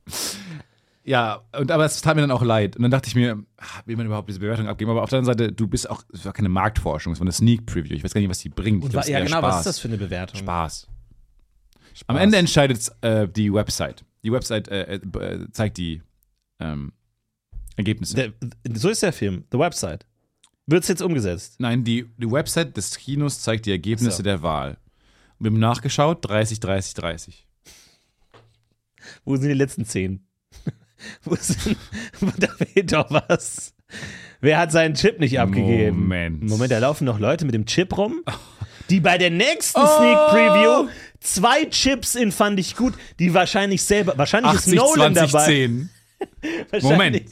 Ja, und, aber es tat mir dann auch leid. Und dann dachte ich mir, ah, will man überhaupt diese Bewertung abgeben? Aber auf der anderen Seite, du bist auch, es war keine Marktforschung, es war eine Sneak Preview. Ich weiß gar nicht, was die bringt. Und glaub, ja, genau, Spaß. was ist das für eine Bewertung? Spaß. Am Ende entscheidet äh, die Website. Die Website äh, äh, zeigt die ähm, Ergebnisse. Der, so ist der Film, The Website. Wird es jetzt umgesetzt? Nein, die, die Website des Kinos zeigt die Ergebnisse So. der Wahl. Wir haben nachgeschaut, 30, 30, 30. Wo sind die letzten zehn? Wo sind, da fehlt doch was. Wer hat seinen Chip nicht abgegeben? Moment. Moment, da laufen noch Leute mit dem Chip rum, die bei der nächsten Oh. Sneak Preview zwei Chips in fand ich gut, die wahrscheinlich selber, wahrscheinlich 80, ist Nolan 20, dabei. 10. Wahrscheinlich-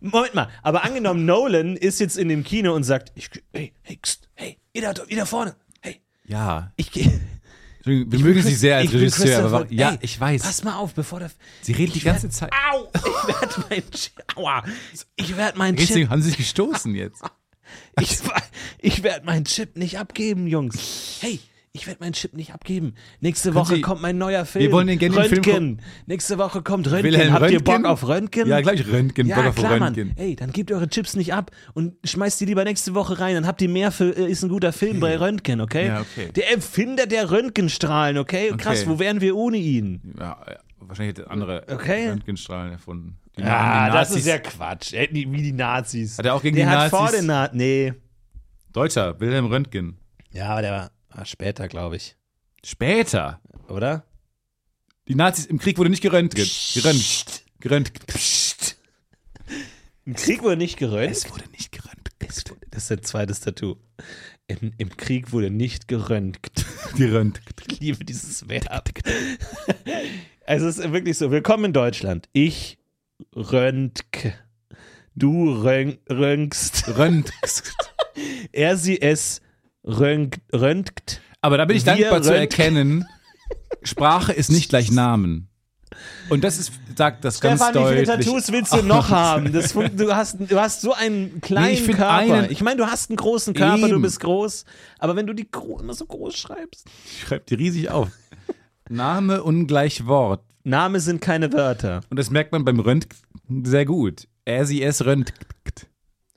Moment mal, aber angenommen, Nolan ist jetzt in dem Kino und sagt, ich, hey, hey, hey, ihr da, ihr da vorne, hey, Ja. ich gehe. Wir mögen sie sehr als Ich Regisseur, aber ja, ey, ich weiß. Pass mal auf, bevor der. Sie redet die Ich ganze werd- Zeit. Au! Ich werde mein Chip. Aua! Ich werde mein Deswegen Chip. haben sie sich gestoßen jetzt. Ich, ich werde meinen Chip nicht abgeben, Jungs. Hey, ich werde meinen Chip nicht abgeben. Nächste Woche Sie- kommt mein neuer Film. Wir wollen den gerne den Film Röntgen. Nächste Woche kommt Röntgen. Wilhelm Habt ihr Röntgen? Bock auf Röntgen? Ja, gleich Röntgen, Ja, Bock auf klar, Röntgen. Mann. Ey, dann gebt eure Chips nicht ab und schmeißt die lieber nächste Woche rein. Dann habt ihr mehr für, äh, ist ein guter Film bei Röntgen, okay? Ja, okay. Der Erfinder der Röntgenstrahlen, okay? Krass, Okay. wo wären wir ohne ihn? Ja, ja, wahrscheinlich hätte andere Okay. Röntgenstrahlen erfunden. Die, Ah, das Nazis- ist ja Quatsch. Die- Wie die Nazis. Hat er auch gegen der die hat vor Nazis- den Nazis. Nee. Deutscher, Wilhelm Röntgen. Ja, aber der war, war später, glaube ich. Später. Oder? Die Nazis im Krieg wurde nicht geröntgen. Geröntgt. Geröntgt. Im Krieg wurde nicht geröntgt. wurde nicht geröntgt. Das ist ein zweites Tattoo. Im, Im Krieg wurde nicht geröntgt. Gerönt. Ich liebe dieses Verb. Also es ist wirklich so, willkommen in Deutschland. Ich röntg. Du rönk, röntgst. Rönt. Er, sie, es röntgt. röntgt. Aber da bin ich dankbar zu erkennen, Sprache ist nicht gleich Namen. Und das ist, sagt das ganz Stefan, wie viele deutlich. Tattoos willst du noch haben? Das, du, hast, du hast so einen kleinen Nee, ich Körper. einen- ich meine, du hast einen großen Körper, du Eben. bist groß. Aber wenn du die immer so groß schreibst. Ich schreib die riesig auf. Name ungleich Wort. Name sind keine Wörter. Und das merkt man beim Rönt sehr gut. Er, sie, es rönt.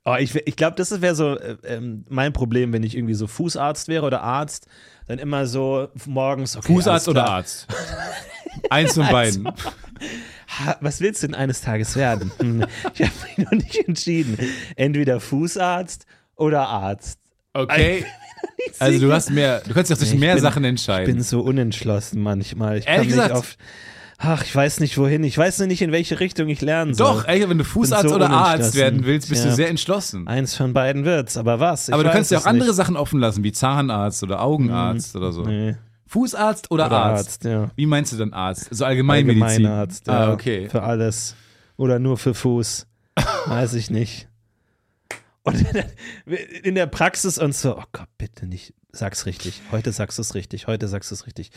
Oh, ich ich glaube, das wäre so äh, ähm, mein Problem, wenn ich irgendwie so Fußarzt wäre oder Arzt. Dann immer so morgens. Okay, Fußarzt oder. Arzt? Eins von beiden. Was willst du denn eines Tages werden? Hm, ich habe mich noch nicht entschieden. Entweder Fußarzt oder Arzt. Okay. Also du hast mehr, du kannst dich auch zwischen Ich mehr bin- Sachen Ich entscheiden. bin so unentschlossen manchmal. Ich Ehrlich komm nicht gesagt? auf. Ach, ich weiß nicht wohin. Ich weiß noch nicht, in welche Richtung ich lernen soll. Doch, ey, wenn du Fußarzt so oder Arzt werden willst, bist Ja. du sehr entschlossen. Eins von beiden wird's, aber was? Ich Aber du kannst dir auch andere nicht. Sachen offen lassen, wie Zahnarzt oder Augenarzt oder so. Nee. Fußarzt oder, Oder Arzt? Arzt, ja. Wie meinst du dann Arzt? So Allgemeinmedizin? Allgemeinarzt, ja. Ah, okay. Für alles. Oder nur für Fuß. Weiß ich nicht. Und in der, in der Praxis und so, oh Gott, bitte nicht, sag's richtig. Heute sagst du es richtig, heute sagst du es richtig.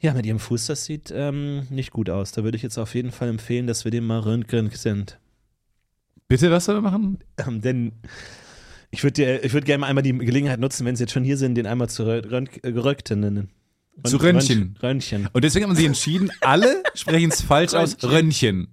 Ja, mit ihrem Fuß, das sieht ähm, nicht gut aus. Da würde ich jetzt auf jeden Fall empfehlen, dass wir den mal röntgen sind. Bitte, was soll wir machen? Ähm, denn ich würde würd gerne mal einmal die Gelegenheit nutzen, wenn sie jetzt schon hier sind, den einmal zu äh, geröntgen. Zu Röntgen. Röntgen. Und deswegen hat man sich entschieden, alle sprechen es falsch aus. Röntgen.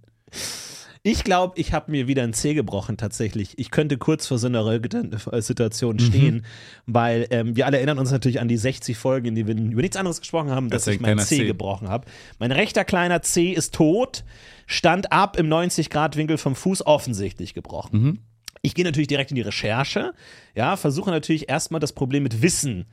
Ich glaube, ich habe mir wieder ein Zeh gebrochen tatsächlich. Ich könnte kurz vor so einer Röntgen-Situation Mhm. stehen, weil ähm, wir alle erinnern uns natürlich an die 60 Folgen, in denen wir über nichts anderes gesprochen haben, dass Das ich ein mein Zeh. gebrochen habe. Mein rechter kleiner Zeh ist tot, stand ab im 90-Grad-Winkel vom Fuß offensichtlich gebrochen. Mhm. Ich gehe natürlich direkt in die Recherche, ja, versuche natürlich erstmal das Problem mit Wissen äh,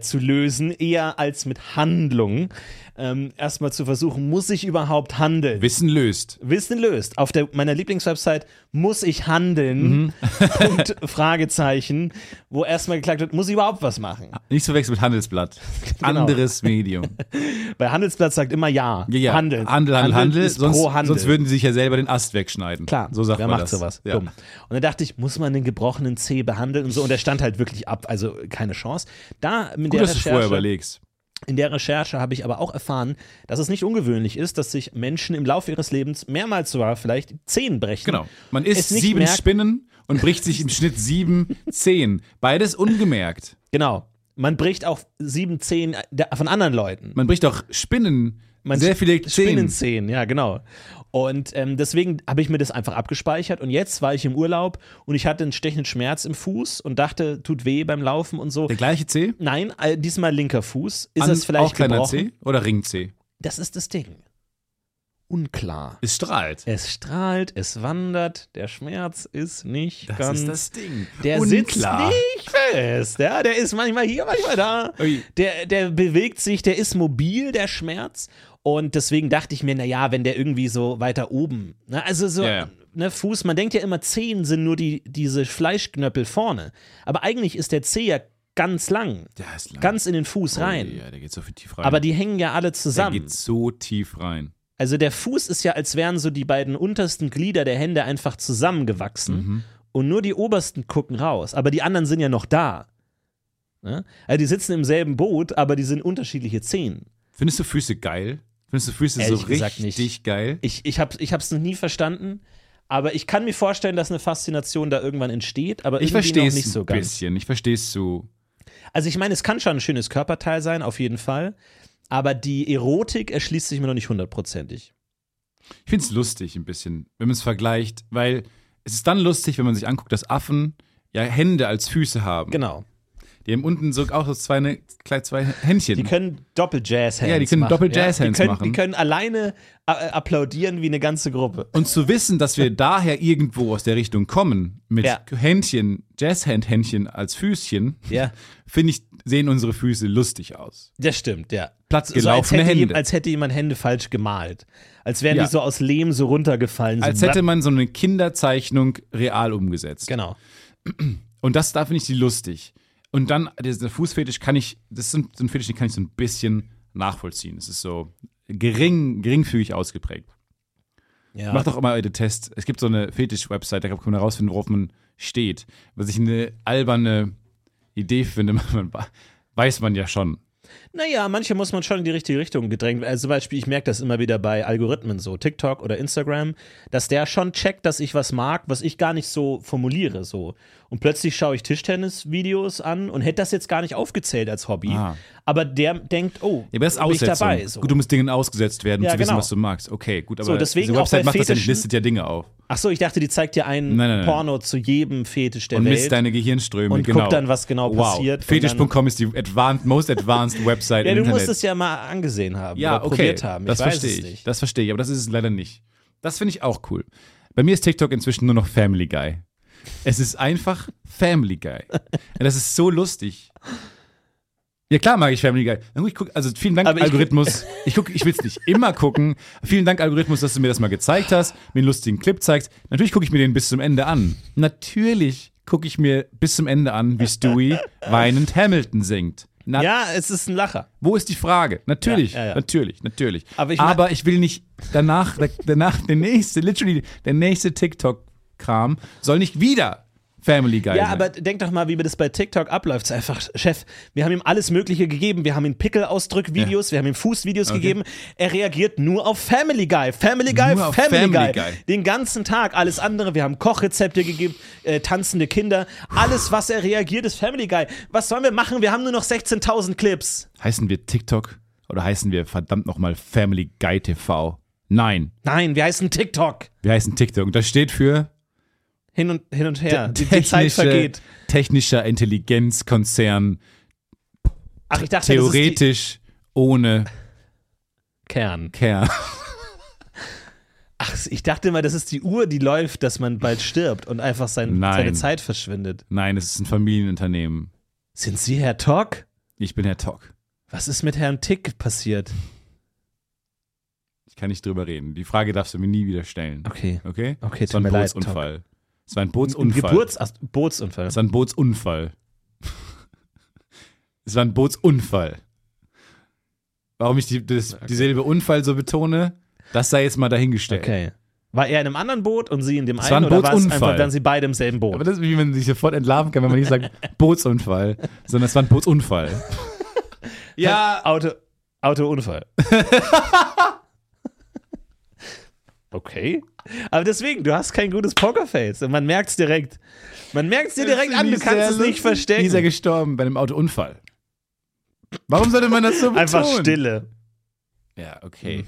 zu lösen, eher als mit Handlung. Ähm, erstmal zu versuchen, muss ich überhaupt handeln? Wissen löst. Wissen löst. Auf der, meiner Lieblingswebsite muss ich handeln? Mhm. Punkt, Fragezeichen, wo erstmal geklagt wird, muss ich überhaupt was machen? Nicht zu verwechseln mit Handelsblatt. Genau. Anderes Medium. Weil Handelsblatt sagt immer ja. Ja, ja. Handel, Handel, Handel. ist sonst, pro Handel. sonst würden sie sich ja selber den Ast wegschneiden. Klar, So sagt wer man macht das. sowas? Ja. Dumm. Und dann dachte ich, muss man den gebrochenen Zeh behandeln und so? Und der stand halt wirklich ab, also keine Chance. Da mit Gut, der dass du es vorher Recherche, überlegst. in der Recherche habe ich aber auch erfahren, dass es nicht ungewöhnlich ist, dass sich Menschen im Laufe ihres Lebens mehrmals sogar vielleicht Zehen brechen. Genau. Man isst sieben merkt- Spinnen und bricht sich im Schnitt sieben Zehen. Beides ungemerkt. Genau. Man bricht auch sieben Zehen der- von anderen Leuten. Man bricht auch Spinnen. Man sehr viele Zehen. Spinnenzehen, ja, genau. Und ähm, deswegen habe ich mir das einfach abgespeichert. Und jetzt war ich im Urlaub und ich hatte einen stechenden Schmerz im Fuß und dachte, tut weh beim Laufen und so. Der gleiche Zeh? Nein, äh, diesmal linker Fuß. Ist An- das vielleicht auch kleiner gebrochen? Zeh oder Ringzeh? Das ist das Ding. Unklar. Es strahlt. Es strahlt, es wandert, der Schmerz ist nicht Das ganz. ist das Ding. Der Unklar. sitzt nicht fest, ja, der ist manchmal hier, manchmal da. Der, der bewegt sich, der ist mobil, der Schmerz. Und deswegen dachte ich mir, naja, wenn der irgendwie so weiter oben, ne, also so, ja. ne, Fuß, man denkt ja immer, Zehen sind nur die, diese Fleischknöppel vorne. Aber eigentlich ist der Zeh ja ganz lang, Der lang. ganz in den Fuß Oh, rein. Ja, der geht so viel tief rein. Aber die hängen ja alle der zusammen. geht so tief rein. Also der Fuß ist ja, als wären so die beiden untersten Glieder der Hände einfach zusammengewachsen Mhm. und nur die obersten gucken raus. Aber die anderen sind ja noch da. Ne? Also die sitzen im selben Boot, aber die sind unterschiedliche Zehen. Findest du Füße geil? Findest du Füße so richtig geil? Ich, ich habe es noch nie verstanden, aber ich kann mir vorstellen, dass eine Faszination da irgendwann entsteht, aber Ich verstehe es nicht so ein ganz. bisschen. Ich verstehe es so. Also ich meine, es kann schon ein schönes Körperteil sein, auf jeden Fall. Aber die Erotik erschließt sich mir noch nicht hundertprozentig. Ich finde es lustig ein bisschen, wenn man es vergleicht, weil es ist dann lustig, wenn man sich anguckt, dass Affen ja Hände als Füße haben. Genau. Die haben unten so auch so zwei, ne, zwei Händchen. Die können Doppel-Jazz-Hands Ja, die können. Doppel-Jazz-Hands die können, machen. Die können alleine äh, applaudieren wie eine ganze Gruppe. Und zu wissen, dass wir daher irgendwo aus der Richtung kommen, mit Ja. Händchen, Jazzhand-Händchen als Füßchen, Ja, finde ich, sehen unsere Füße lustig aus. das stimmt, ja. Platz So, als, Hände. als hätte jemand Hände falsch gemalt. Als wären Ja. die so aus Lehm so runtergefallen. So Als hätte man so eine Kinderzeichnung real umgesetzt. Genau. Und das, da finde ich die lustig. Und dann, dieser Fußfetisch kann ich, das ist ein, so ein Fetisch, den kann ich so ein bisschen nachvollziehen. Es ist so gering, geringfügig ausgeprägt. Ja. Macht doch immer den Test. Es gibt so eine Fetisch-Website, da kann man herausfinden, worauf man steht. Was ich eine alberne Idee finde, man, weiß man ja schon. Naja, manche muss man schon in die richtige Richtung gedrängt werden. Also zum Beispiel, ich merke das immer wieder bei Algorithmen, so TikTok oder Instagram, dass der schon checkt, dass ich was mag, was ich gar nicht so formuliere. So. Und plötzlich schaue ich Tischtennis-Videos an und hätte das jetzt gar nicht aufgezählt als Hobby. Ah. Aber der denkt, oh, Ja, aber das ist Aussetzung. dabei. So. Gut, du musst Dingen ausgesetzt werden, um Ja, zu wissen, genau. was du magst. Okay, gut, aber So, deswegen diese Website macht das ja nicht, listet ja Dinge auf. Ach so, ich dachte, die zeigt dir einen Nein, nein, nein. Porno zu jedem Fetisch der Und Welt. misst deine Gehirnströme, Und genau. guckt dann, was genau wow. passiert. Und Fetisch.com ist die advanced, most advanced Website ja, im du Internet. musst es ja mal angesehen haben ja, oder okay, probiert haben. Ich das verstehe ich. nicht. Das verstehe ich, aber das ist es leider nicht. Das finde ich auch cool. Bei mir ist TikTok inzwischen nur noch Family Guy. Es ist einfach Family Guy. Und das ist so lustig. Ja klar mag ich Family Guy. Ich guck, also vielen Dank Aber ich- Algorithmus. Ich guck, ich will es nicht immer gucken. Vielen Dank Algorithmus, dass du mir das mal gezeigt hast, mir einen lustigen Clip zeigst. Natürlich gucke ich mir den bis zum Ende an. Natürlich gucke ich mir bis zum Ende an, wie Stewie weinend Hamilton singt. Na, ja, es ist ein Lacher. wo ist die Frage? Natürlich, Ja, ja, ja. natürlich, natürlich. Aber ich Aber ich will nicht danach, danach der nächste, literally der nächste TikTok-Kram soll nicht wieder Family Guy Ja, aber denk doch mal, wie das bei TikTok abläuft. Es ist einfach, Chef, wir haben ihm alles Mögliche gegeben. Wir haben ihm Pickelausdrück-Videos, wir haben ihm Fußvideos Okay. gegeben. Er reagiert nur auf Family Guy. Family Guy, Nur Family, Family Guy. Guy. Den ganzen Tag. Alles andere, wir haben Kochrezepte gegeben, äh, tanzende Kinder. Alles, was er reagiert, ist Family Guy. Was sollen wir machen? Wir haben nur noch 16.000 Clips. heißen wir TikTok oder heißen wir verdammt nochmal Family Guy TV? Nein, Nein, wir heißen TikTok. wir heißen TikTok. Und das steht für Hin und, hin und her. Die, die Zeit vergeht. technischer Intelligenzkonzern, Ach, ich dachte, theoretisch ohne das ist die Kern. Kern. Ach, ich dachte immer, das ist die Uhr, die läuft, dass man bald stirbt und einfach sein, seine Zeit verschwindet. Nein, es ist ein Familienunternehmen. Sind Sie Herr Tock? Ich bin Herr Tok. Was ist mit Herrn Tick passiert? Ich kann nicht drüber reden. Die Frage darfst du mir nie wieder stellen. Okay. Okay? Okay, Es war ein mir leid, Bootsunfall. Es war ein Ein Bootsunfall. Geburts Ach, Bootsunfall. Es war ein Bootsunfall. es war ein Bootsunfall. Warum ich die, das, dieselbe Unfall so betone, das sei jetzt mal dahingestellt. Okay. War er in einem anderen Boot und Sie in dem Es war einen ein oder war es Bootsunfall. einfach, waren Sie beide im selben Boot? Aber das ist, wie man sich sofort entlarven kann, wenn man nicht sagt Bootsunfall, sondern es war ein Bootsunfall. ja, Auto, Autounfall. Okay. Aber deswegen, du hast kein gutes Pokerface und man merkt es direkt. Man merkt es dir direkt an, du kannst es nicht verstecken. Dieser gestorben bei einem Autounfall. Warum sollte man das so betonen? Einfach Stille. Ja, okay.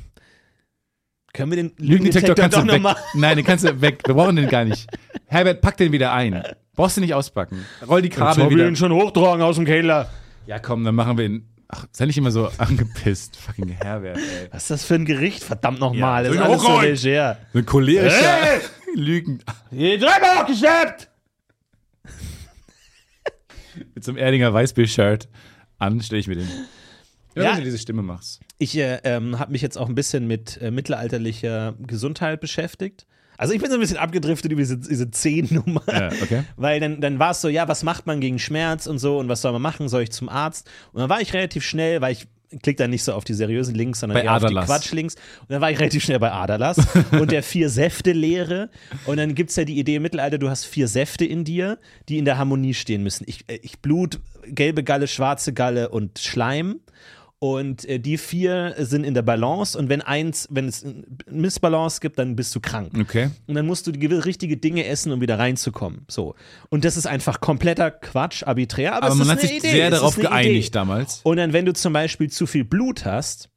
Können wir den Lügendetektor Lügendetektor kannst doch du weg. nochmal. Nein, den kannst du weg. Wir brauchen den gar nicht. Herbert, pack den wieder ein. Brauchst du nicht auspacken. Roll die Kabel wieder. schon hochtragen aus dem Keller. Ja, komm, dann machen wir ihn. Ach, sei nicht immer so angepisst. Fucking Herbert, ey. Was ist das für ein Gericht? Verdammt nochmal. Ja, ist ich alles so leger. So ein cholerischer Hey! Lügen. Die Treppe hochgeschleppt! Mit so einem Erdinger Weißbier-Shirt an, stelle ich mir den. Ja, Ja. wenn du diese Stimme machst. Ich äh, ähm, habe mich jetzt auch ein bisschen mit äh, mittelalterlicher Gesundheit beschäftigt. Also ich bin so ein bisschen abgedriftet über diese, diese Zehn-Nummer. Ja, okay. Weil dann, dann war es so, ja, was macht man gegen Schmerz und so und was soll man machen? Soll ich zum Arzt? Und dann war ich relativ schnell, weil ich klick dann nicht so auf die seriösen Links, sondern Bei eher Adalas. auf die Quatschlinks. Und dann war ich relativ schnell bei Adalas und der Vier-Säfte-Lehre. Und dann gibt es ja die Idee im Mittelalter, du hast vier Säfte in dir, die in der Harmonie stehen müssen. Ich, äh, ich Blut, gelbe Galle, schwarze Galle und Schleim. Und äh, die vier sind in der Balance und wenn eins, wenn es eine Missbalance gibt, dann bist du krank. Okay. Und dann musst du die richtige Dinge essen, um wieder reinzukommen. So. Und das ist einfach kompletter Quatsch, arbiträr, aber, Aber es man ist hat sich Idee. sehr es ist darauf geeinigt Idee. damals. Und dann, wenn du zum Beispiel zu viel Blut hast,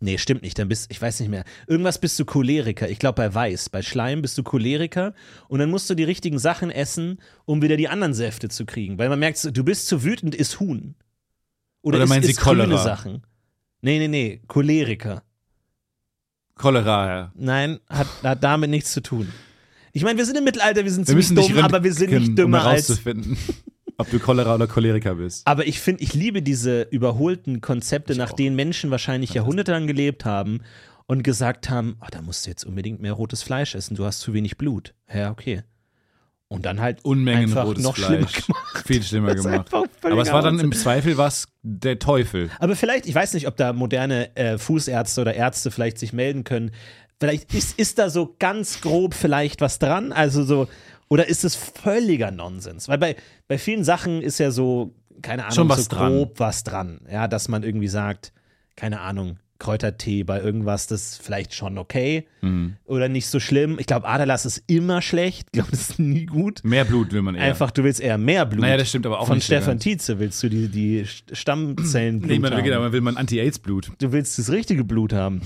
nee, stimmt nicht, dann bist, ich weiß nicht mehr, irgendwas bist du Choleriker. Ich glaube, bei Weiß, bei Schleim bist du Choleriker und dann musst du die richtigen Sachen essen, um wieder die anderen Säfte zu kriegen. Weil man merkt, du bist zu wütend, isst Huhn. Oder, Oder meinen Sie isst grüne Cholera? Sachen. Nee, nee, nee, Choleriker. Cholera, ja. Nein, hat, hat damit nichts zu tun. Ich meine, wir sind im Mittelalter, wir sind Wir ziemlich dumm, aber wir sind nicht um dümmer als. herauszufinden, ob du Cholera oder Choleriker bist. Aber ich finde, ich liebe diese überholten Konzepte, nach auch. denen Menschen wahrscheinlich jahrhundertelang gelebt haben und gesagt haben: oh, da musst du jetzt unbedingt mehr rotes Fleisch essen, du hast zu wenig Blut. Ja, okay. Und dann halt Unmengen rotes noch schlimmer Fleisch. gemacht. Viel schlimmer gemacht. Aber es war dann im Zweifel was der Teufel. Aber vielleicht, ich weiß nicht, ob da moderne äh, Fußärzte oder Ärzte vielleicht sich melden können. Vielleicht ist, ist da so ganz grob vielleicht was dran. Also so, oder ist es völliger Nonsens? Weil bei, bei vielen Sachen ist ja so, keine Ahnung, Schon was so dran. grob was dran. Ja, dass man irgendwie sagt, keine Ahnung, Kräutertee bei irgendwas, das ist vielleicht schon okay Mhm. oder nicht so schlimm. Ich glaube, Aderlass ist immer schlecht. Ich glaube, das ist nie gut. Mehr Blut will man eher. Einfach, du willst eher mehr Blut. Naja, das stimmt aber auch Von nicht Stefan. Tietze willst du die, die Stammzellenblut Nee, man, haben. genau, man will man Anti-Aids-Blut. Du willst das richtige Blut haben.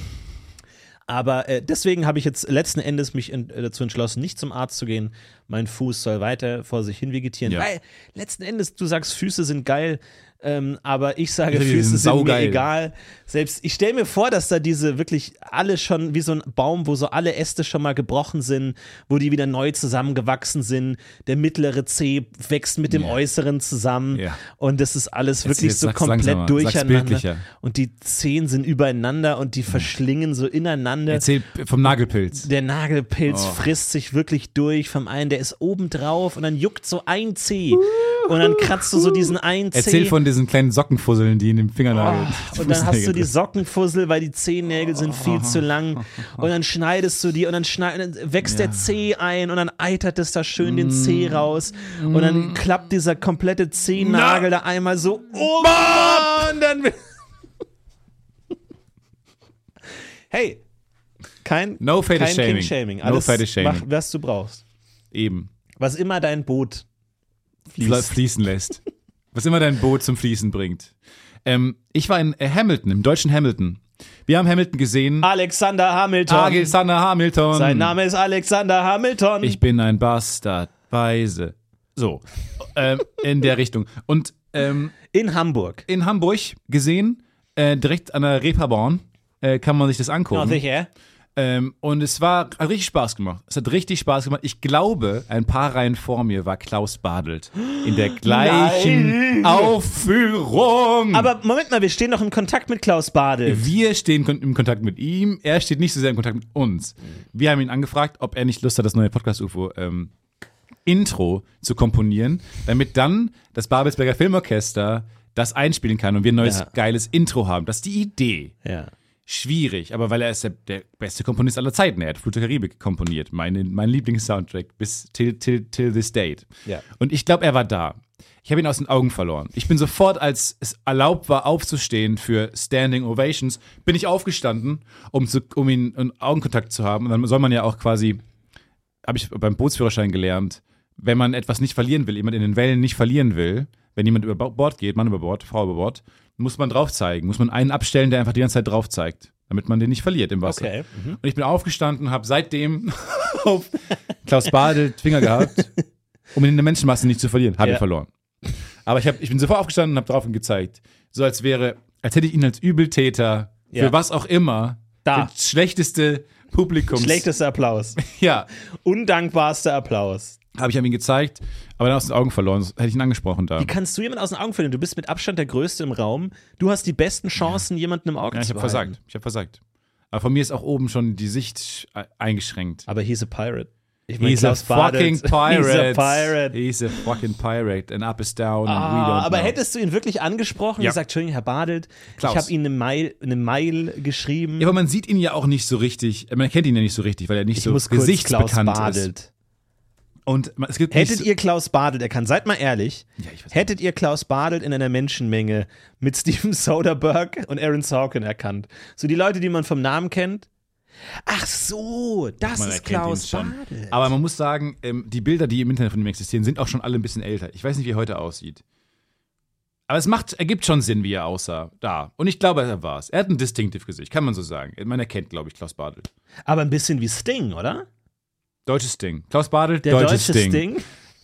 Aber äh, deswegen habe ich jetzt letzten Endes mich in, äh, dazu entschlossen, nicht zum Arzt zu gehen. Mein Fuß soll weiter vor sich hin vegetieren. Ja. Weil letzten Endes, du sagst, Füße sind geil, ähm, aber ich sage, Füße sind mir egal. Selbst ich stelle mir vor, dass da diese wirklich alle schon wie so ein Baum, wo so alle Äste schon mal gebrochen sind, wo die wieder neu zusammengewachsen sind. Der mittlere Zeh wächst mit dem Ja. äußeren zusammen Ja. und das ist alles Jetzt- wirklich jetzt so komplett durcheinander. Und die Zehen sind übereinander und die verschlingen so ineinander. Erzähl vom Nagelpilz. Der Nagelpilz Oh. frisst sich wirklich durch vom einen, der ist oben drauf und dann juckt so ein Zeh. Und dann kratzt du so diesen einen Zeh. Erzähl von diesen kleinen Sockenfusseln, die in dem Fingernagel. Oh, und dann hast du die Sockenfussel, weil die Zehennägel sind viel zu lang. Und dann schneidest du die und dann, schneid, und dann wächst der Zeh ein und dann eitert es da schön den Zeh raus. Und dann klappt dieser komplette Zehennagel da einmal so um. Und dann. hey, kein, No kein. King-Shaming. No Alles shaming. mach, was du brauchst. Eben. Was immer dein Boot fließt. fließen lässt. Was immer dein Boot zum Fließen bringt. Ähm, ich war in äh, Hamilton, im deutschen Hamilton. Wir haben Hamilton gesehen. Alexander Hamilton. Alexander Hamilton. Sein Name ist Alexander Hamilton. Ich bin ein Bastard. Weise. So. ähm, in der Richtung. Und ähm, in Hamburg. in Hamburg gesehen, äh, direkt an der Reeperbahn, äh, kann man sich das angucken. Oh, sicher. Ähm, und es war, hat richtig Spaß gemacht. Es hat richtig Spaß gemacht. Ich glaube, ein paar Reihen vor mir war Klaus Badelt. In der gleichen Nein. Aufführung. Aber Moment mal, wir stehen noch im Kontakt mit Klaus Badel. wir stehen im Kontakt mit ihm. Er steht nicht so sehr im Kontakt mit uns. Wir haben ihn angefragt, ob er nicht Lust hat, das neue Podcast-UFO ähm, Intro zu komponieren, damit dann das Babelsberger Filmorchester das einspielen kann und wir ein neues Ja. geiles Intro haben. Das ist die Idee. Ja. Schwierig, aber weil er ist der, der beste Komponist aller Zeiten. Er hat Flut der Karibik komponiert, meine, mein Lieblings-Soundtrack bis till, till, till this date. Ja. Und ich glaube, er war da. Ich habe ihn aus den Augen verloren. Ich bin sofort, als es erlaubt war, aufzustehen für Standing Ovations, bin ich aufgestanden, um, zu, um ihn in Augenkontakt zu haben. Und dann soll man ja auch quasi, habe ich beim Bootsführerschein gelernt, wenn man etwas nicht verlieren will, jemand in den Wellen nicht verlieren will, wenn jemand über Bord geht, Mann über Bord, Frau über Bord, muss man drauf zeigen, muss man einen abstellen, der einfach die ganze Zeit drauf zeigt, damit man den nicht verliert im Wasser. Okay. Mhm. Und ich bin aufgestanden, habe seitdem auf Klaus Badelt Finger gehabt, um ihn in der Menschenmasse nicht zu verlieren. Habe Ja. ich verloren. Aber ich, hab, ich bin sofort aufgestanden und habe drauf ihn gezeigt. So als wäre, als hätte ich ihn als Übeltäter Ja. für was auch immer, Da. das schlechteste Publikums. Schlechtester Applaus. Ja, Undankbarster Applaus. Habe ich ihm gezeigt, aber dann aus den Augen verloren. Sonst hätte ich ihn angesprochen da. Wie kannst du jemanden aus den Augen verlieren? Du bist mit Abstand der Größte im Raum. Du hast die besten Chancen, jemanden im Auge Ja, ich zu habe behalten. versagt. Ich habe versagt. Aber von mir ist auch oben schon die Sicht äh, eingeschränkt. Aber he's a pirate. Ich He's a Klaus Badelt- fucking pirate. He's a pirate. He's a fucking pirate. And up is down. Ah, aber know. hättest du ihn wirklich angesprochen und Ja. gesagt, Entschuldigung, Herr Badelt, Klaus. ich habe Ihnen eine Mail, eine Mail geschrieben. Ja, aber man sieht ihn ja auch nicht so richtig. Man kennt ihn ja nicht so richtig, weil er nicht ich so gesichtsbekannt ist. Und es gibt Hättet ihr Klaus Badelt erkannt, seid mal ehrlich, Ja, hättet ihr Klaus Badelt in einer Menschenmenge mit Steven Soderbergh und Aaron Sorkin erkannt? So die Leute, die man vom Namen kennt? Ach so, das man ist Klaus. Badelt. Aber man muss sagen, ähm, die Bilder, die im Internet von ihm existieren, sind auch schon alle ein bisschen älter. Ich weiß nicht, wie er heute aussieht. Aber es macht, ergibt schon Sinn, wie er aussah. Da. Und ich glaube, er war es. Er hat ein distinctive Gesicht, kann man so sagen. Man erkennt, glaube ich, Klaus Badelt. Aber ein bisschen wie Sting, oder? Deutsches Ding. Klaus Badelt, Der deutsches deutsche Ding. Sting.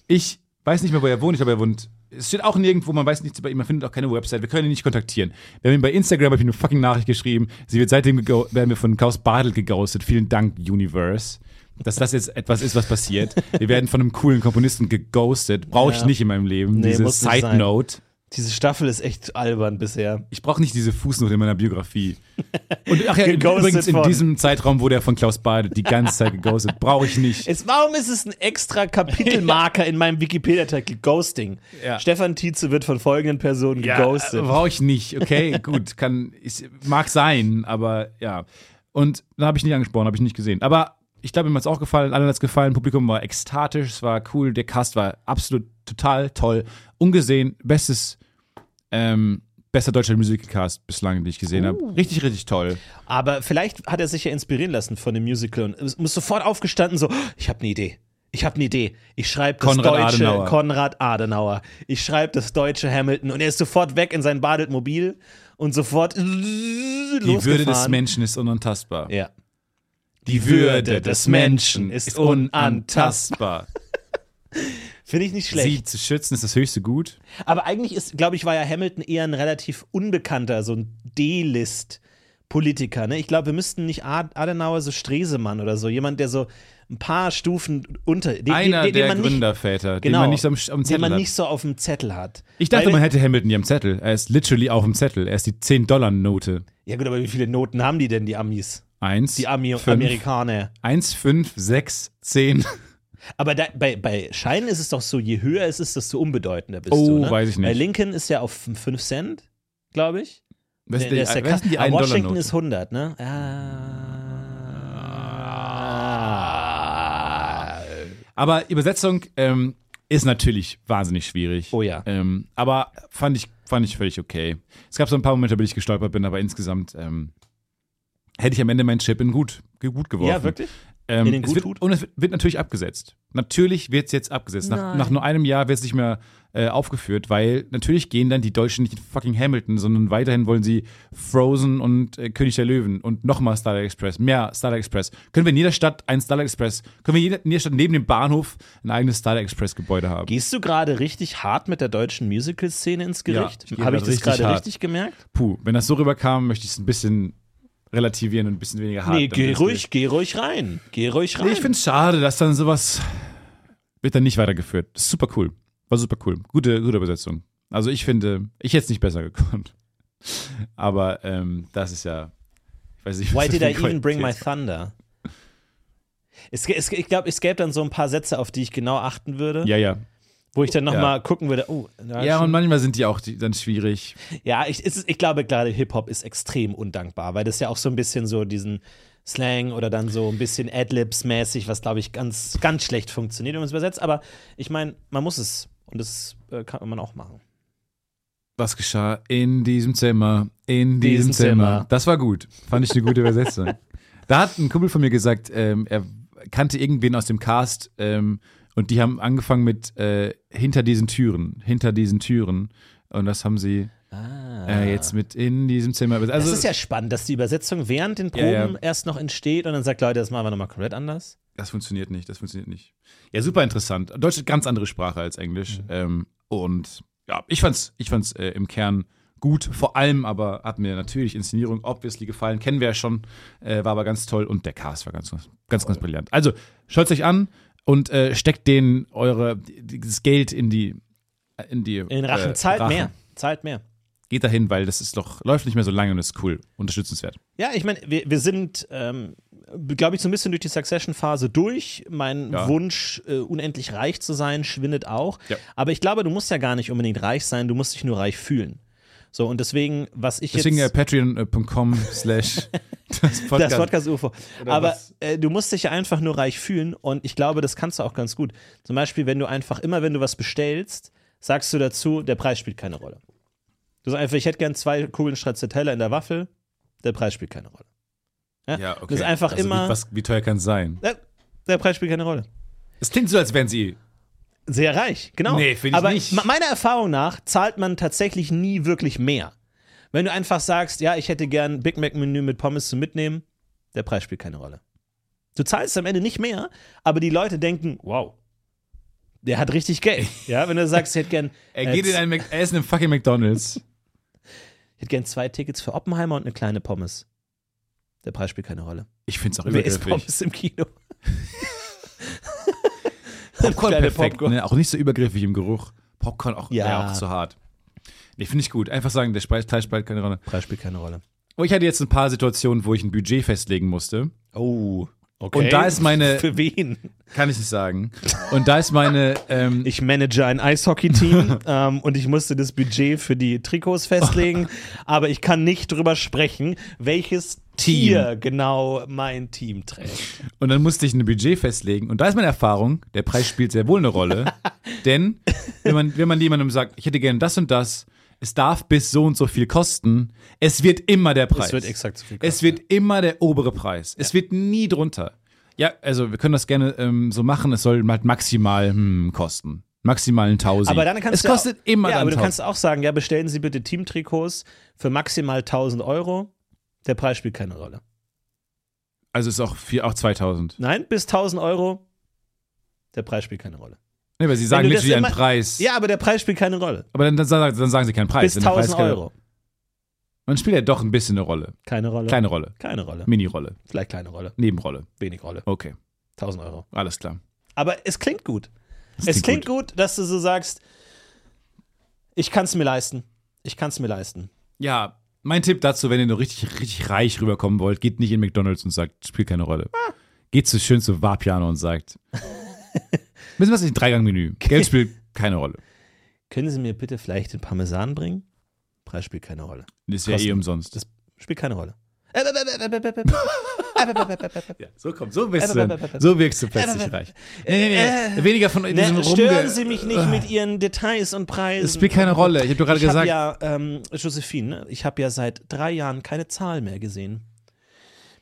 Ich weiß nicht mehr, wo er wohnt. Ich glaube, er wohnt. Es steht auch nirgendwo, man weiß nichts über ihn, man findet auch keine Website. Wir können ihn nicht kontaktieren. Wir haben ihm bei Instagram hab ich eine fucking Nachricht geschrieben. Sie wird seitdem werden wir von Klaus Badelt geghostet. Vielen Dank, Universe. Dass das jetzt etwas ist, was passiert. Wir werden von einem coolen Komponisten geghostet. Brauche ich Ja. nicht in meinem Leben. Nee, Diese Side sein. Diese Staffel ist echt albern bisher. Ich brauche nicht diese Fußnote in meiner Biografie. Und ach ja, übrigens in von- diesem Zeitraum wurde er von Klaus Bade die ganze Zeit geghostet. Brauche ich nicht. Es, warum ist es ein extra Kapitelmarker in meinem Wikipedia-Artikel? Ghosting. Ja. Stefan Tietze wird von folgenden Personen geghostet. Brauche ich nicht. Okay, gut, kann ist, mag sein, aber ja. Und da habe ich nicht angesprochen, habe ich nicht gesehen. Aber ich glaube, ihm hat es auch gefallen, allen hat es gefallen. Publikum war ekstatisch, es war cool, der Cast war absolut total toll. Ungesehen, bestes, ähm, bester deutscher Musicalcast bislang, den ich gesehen habe. Richtig, richtig toll. Aber vielleicht hat er sich ja inspirieren lassen von dem Musical und ist muss sofort aufgestanden so, ich habe eine Idee. Ich habe eine Idee. Ich schreibe das Konrad deutsche Adenauer. Konrad Adenauer. Ich schreibe das deutsche Hamilton und er ist sofort weg in sein Badetmobil und sofort Die Würde des Menschen ist unantastbar. Ja. Die Würde des Menschen ist unantastbar. Finde ich nicht schlecht. Sie zu schützen ist das höchste Gut. Aber eigentlich ist, glaube ich, war ja Hamilton eher ein relativ unbekannter, so ein D-List-Politiker. Ne? Ich glaube, wir müssten nicht Ad- Adenauer so Stresemann oder so, jemand, der so ein paar Stufen unter. Den, Einer den, den, der man nicht, Gründerväter, genau, den man nicht so am, am den Zettel man hat. nicht so auf dem Zettel hat. Ich dachte, Weil- man hätte Hamilton hier am Zettel. Er ist literally auf dem Zettel. Er ist die 10-Dollar-Note. Ja, gut, aber wie viele Noten haben die denn, die Amis? Eins, Die Ami fünf, Amerikaner. Eins, fünf, sechs, zehn. Aber da, bei, bei Scheinen ist es doch so, je höher es ist, desto unbedeutender bist Oh, du. Ne? weiß ich nicht. Bei Lincoln ist ja auf 5 Cent, glaube ich. Was Der, ist der ist ja was die Aber Washington 1-Dollar-Note? ist 100, ne? Ah. Aber Übersetzung ähm, ist natürlich wahnsinnig schwierig. Oh ja. Ähm, aber fand ich, fand ich völlig okay. Es gab so ein paar Momente, wo ich gestolpert bin, aber insgesamt ähm, hätte ich am Ende meinen Chip in gut, gut geworfen. Ja, wirklich? Ähm, In den es wird, und es wird, natürlich abgesetzt. Natürlich wird es jetzt abgesetzt. Nach, nach nur einem Jahr wird es nicht mehr äh, aufgeführt, weil natürlich gehen dann die Deutschen nicht in fucking Hamilton, sondern weiterhin wollen sie Frozen und äh, König der Löwen und nochmal Starlight Express, mehr Starlight Express. Können wir in jeder Stadt ein Starlight Express, können wir in jeder, in jeder Stadt neben dem Bahnhof ein eigenes Starlight Express Gebäude haben? Gehst du gerade richtig hart mit der deutschen Musical-Szene ins Gericht? ich gehe Habe ich das gerade richtig gemerkt? Puh, wenn das so rüberkam, möchte ich es ein bisschen relativieren und ein bisschen weniger hart. nee, geh ruhig, geh ruhig rein. Geh ruhig rein. Nee, ich finde es schade, dass dann sowas wird dann nicht weitergeführt. Das ist super cool. War super cool. Gute, gute Übersetzung. Also ich finde, ich hätte es nicht besser gekonnt. Aber ähm, das ist ja, ich weiß nicht, Why did I eine even bring my Qualität- thunder? Es, es, ich glaube, es gäbe dann so ein paar Sätze, auf die ich genau achten würde, Ja, ja. Wo ich dann Ja. nochmal gucken würde, oh, Ja, und manchmal sind die auch die, dann schwierig. Ja, ich, ist, ich glaube, gerade Hip-Hop ist extrem undankbar, weil das ja auch so ein bisschen so diesen Slang oder dann so ein bisschen Adlibs-mäßig, was glaube ich ganz, ganz schlecht funktioniert, wenn man es übersetzt. Aber ich meine, man muss es und das äh, kann man auch machen. Was geschah in diesem Zimmer, in diesem, Diesem Zimmer. Zimmer. Das war gut. Fand ich eine gute Übersetzung. da hat ein Kumpel von mir gesagt, ähm, er kannte irgendwen aus dem Cast ähm, und die haben angefangen mit äh, hinter diesen Türen, hinter diesen Türen. Und das haben sie äh, jetzt mit in diesem Zimmer. Also, Ah. das ist ja spannend, dass die Übersetzung während den Proben Ja, ja. erst noch entsteht und dann sagt, Leute, das machen wir nochmal komplett anders. Das funktioniert nicht, das funktioniert nicht. Ja, super interessant. Deutsch ist ganz andere Sprache als Englisch. Mhm. Ähm, und ja, ich fand's, ich fand's äh, im Kern gut. Vor allem aber hat mir natürlich Inszenierung obviously gefallen. Kennen wir ja schon, äh, war aber ganz toll und der Cast war ganz, ganz, ganz, ganz brillant. Also, schaut euch an und äh, steckt denen eure, dieses Geld in die, in die In den Rachen äh, zahlt Rachen. mehr. Zahlt mehr. Geht dahin, weil das ist doch, läuft nicht mehr so lange und ist cool, unterstützenswert. Ja, ich meine, wir, wir sind, ähm, glaube ich, so ein bisschen durch die Succession-Phase durch. Mein Ja. Wunsch, äh, unendlich reich zu sein, schwindet auch. Ja. Aber ich glaube, du musst ja gar nicht unbedingt reich sein, du musst dich nur reich fühlen. So, und deswegen, was ich Deswegen jetzt. patreon.com slash das Podcast. das Podcast Aber äh, du musst dich ja einfach nur reich fühlen und ich glaube, das kannst du auch ganz gut. Zum Beispiel, wenn du einfach immer, wenn du was bestellst, sagst du dazu, der Preis spielt keine Rolle. Du sagst einfach, ich hätte gern zwei Kugeln Stracciatella in der Waffel, der Preis spielt keine Rolle. Ja, okay. Das ist einfach also immer- Wie, was, wie teuer kann es sein? Der, der Preis spielt keine Rolle. Es klingt so, als wären sie. Sehr reich, genau. Nee, finde ich Aber nicht. me- meiner Erfahrung nach zahlt man tatsächlich nie wirklich mehr. Wenn du einfach sagst, ja, ich hätte gern Big Mac Menü mit Pommes zum Mitnehmen, der Preis spielt keine Rolle. Du zahlst am Ende nicht mehr, aber die Leute denken, wow, der hat richtig Geld. Ja, wenn du sagst, ich hätte gern, Er äh, geht in ein Mac er ist in einem fucking McDonalds. ich hätte gern zwei Tickets für Oppenheimer und eine kleine Pommes. Der Preis spielt keine Rolle. Ich finde es auch Wer isst übergriffig. Pommes im Kino? Popcorn perfekt, Popcorn. ne? Auch nicht so übergriffig im Geruch. Popcorn auch, Ja. ja. auch zu hart. Nee, finde ich gut. Einfach sagen, der Preis, spielt keine Rolle. Preis spielt keine Rolle. Oh, ich hatte jetzt ein paar Situationen, wo ich ein Budget festlegen musste. Oh, okay. Und da ist meine- Für wen? Kann ich nicht sagen. Und da ist meine, ähm, Ich manage ein Eishockey-Team ähm, und ich musste das Budget für die Trikots festlegen, aber ich kann nicht drüber sprechen, welches Tier genau mein Team trägt. und dann musste ich ein Budget festlegen. Und da ist meine Erfahrung, der Preis spielt sehr wohl eine Rolle. denn wenn man, wenn man jemandem sagt, ich hätte gerne das und das, es darf bis so und so viel kosten, es wird immer der Preis. Es wird exakt so viel Es kosten. wird immer der obere Preis. Es wird nie drunter. Ja, also wir können das gerne ähm, so machen. Es soll halt maximal hm, kosten. Maximal ein Tausend. Aber dann kannst es du kostet auch, immer Ja, aber du 1000. kannst auch sagen, ja, bestellen Sie bitte Teamtrikots für maximal 1000 Euro. Der Preis spielt keine Rolle. Also ist auch, vier, auch 2000. Nein, bis 1000 Euro. Der Preis spielt keine Rolle. Nee, weil sie sagen literally einen immer- Preis. Ja, aber der Preis spielt keine Rolle. Aber dann, dann, sagen- dann sagen sie keinen Preis. Bis Wenn der Preis 1000 keine- Euro. Man spielt ja doch ein bisschen eine Rolle. Keine Rolle. Kleine Rolle. Keine Rolle. Mini-Rolle. Vielleicht kleine Rolle. Nebenrolle. Wenig Rolle. Okay. 1000 Euro. Alles klar. Aber es klingt gut. Das es klingt gut. dass du so sagst, ich kann es mir leisten. Ich kann es mir leisten. Ja, mein Tipp dazu, wenn ihr nur richtig, richtig reich rüberkommen wollt, geht nicht in McDonalds und sagt, spielt keine Rolle. Geht zu schön zu Vapiano und sagt, wissen was, ein Dreigang-Menü. Geld spielt keine Rolle. Können Sie mir bitte vielleicht den Parmesan bringen? Preis spielt keine Rolle. Das ist ja eh umsonst. Das spielt keine Rolle. Ja, so kommt, so wirkst du, so wirkst du plötzlich reich. Nee, nee, nee. Weniger von diesem Rumge... stören Sie mich nicht mit Ihren Details und Preisen. Es spielt keine Rolle. Ich habe gerade Ich habe gesagt, ja, ähm, Josephine, ne, ich habe ja seit drei Jahren keine Zahl mehr gesehen.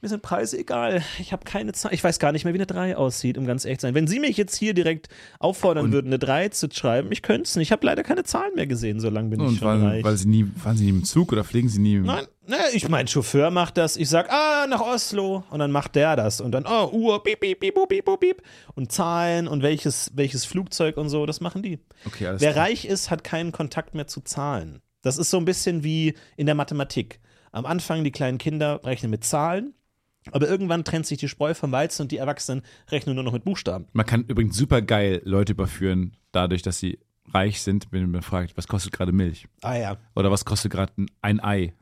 Mir sind Preise egal. Ich habe keine Zahl. Ich weiß gar nicht mehr, wie eine 3 aussieht, um ganz ehrlich zu sein. Wenn Sie mich jetzt hier direkt auffordern würden, eine 3 zu schreiben, ich könnte es nicht. Ich habe leider keine Zahlen mehr gesehen, so lange bin ich und schon weil, reich. weil sie nie, fahren sie nie im Zug oder fliegen sie nie im Nein, ne, ich mein Chauffeur macht das. Ich sag, ah, nach Oslo. Und dann macht der das. Und dann, oh, Uhr, piep, piep, piep, piep, piep, piep. Und Zahlen und welches, welches Flugzeug und so, das machen die. Okay, alles Wer klar. reich ist, hat keinen Kontakt mehr zu Zahlen. Das ist so ein bisschen wie in der Mathematik. Am Anfang die kleinen Kinder rechnen mit Zahlen, aber irgendwann trennt sich die Spreu vom Weizen und die Erwachsenen rechnen nur noch mit Buchstaben. Man kann übrigens super geil Leute überführen, dadurch, dass sie reich sind, wenn man fragt, was kostet gerade Milch? Ah ja. Oder was kostet gerade ein- ein Ei?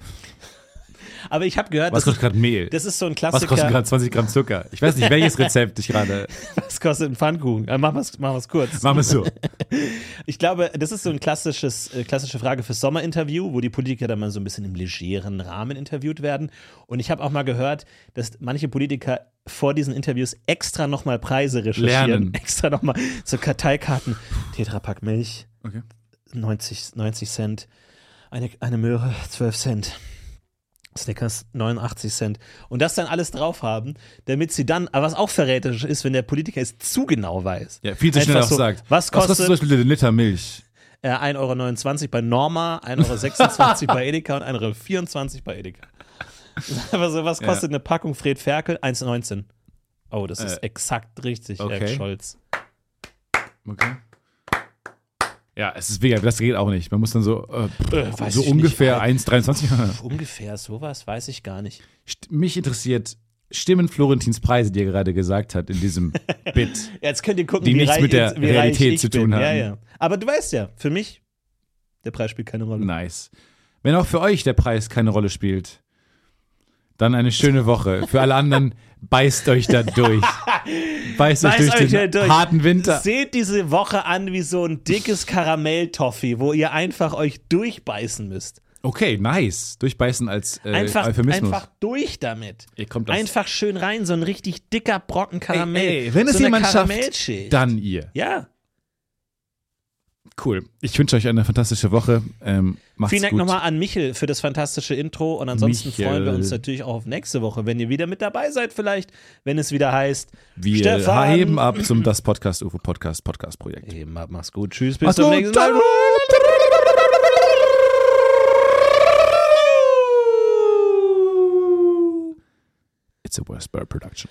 Aber ich habe gehört, Was das, kostet gerade Mehl? das ist so ein Was Klassiker. kostet gerade 20 Gramm Zucker? Ich weiß nicht, welches Rezept ich gerade. Was kostet ein Pfannkuchen? Äh, machen wir es machen wir's kurz. Machen wir es so. Ich glaube, das ist so ein klassisches, äh, klassische Frage fürs Sommerinterview, wo die Politiker dann mal so ein bisschen im legeren Rahmen interviewt werden. Und ich habe auch mal gehört, dass manche Politiker vor diesen Interviews extra nochmal Preise recherchieren. Lernen. Extra nochmal so Karteikarten. Tetrapack Milch, Okay. 90, 90 Cent. Eine, eine Möhre, 12 Cent. Snickers 89 Cent und das dann alles drauf haben, damit sie dann, aber was auch verräterisch ist, wenn der Politiker es zu genau weiß. Ja, viel zu schnell auch so, sagt. Was kostet, zum Beispiel ein Liter Milch? äh, 1,29 Euro bei Norma, 1,26 Euro bei Edeka und 1,24 Euro bei Edeka. Aber so, was Ja. kostet eine Packung Fred Ferkel? 1,19. Oh, das ist Äh, exakt richtig, okay. Herr Scholz. Okay. Ja, es ist mega, das geht auch nicht. Man muss dann so, äh, Äh, so ungefähr nicht. 1,23. Ungefähr sowas, weiß ich gar nicht. Mich interessiert, stimmen Florentins Preise, die er gerade gesagt hat, in diesem Bit. Jetzt könnt ihr gucken, Die wie nichts reich, mit der Realität zu bin. tun Ja, haben. ja. Aber du weißt ja, für mich, der Preis spielt keine Rolle. Nice. Wenn auch für euch der Preis keine Rolle spielt, dann eine schöne Woche. Für alle anderen, beißt euch da durch. Beißt, euch durch euch den durch. harten Winter. Seht diese Woche an wie so ein dickes Karamelltoffee, wo ihr einfach euch durchbeißen müsst. Okay, nice. Durchbeißen als äh, Einfach, Euphemismus. einfach durch damit. Ihr kommt einfach schön rein, so ein richtig dicker Brocken Karamell. Ey, ey, wenn es so eine jemand schafft, dann ihr. Ja. Cool. Ich wünsche euch eine fantastische Woche. Ähm, macht's Vielen Dank nochmal an Michel für das fantastische Intro und ansonsten Michel. freuen wir uns natürlich auch auf nächste Woche, wenn ihr wieder mit dabei seid, vielleicht, wenn es wieder heißt, Wir Stefan. heben ab zum Das Podcast UFO Podcast Podcast Projekt. Eben, mach's gut, tschüss, bis Mach's zum gut. nächsten Mal. It's a West Bird production.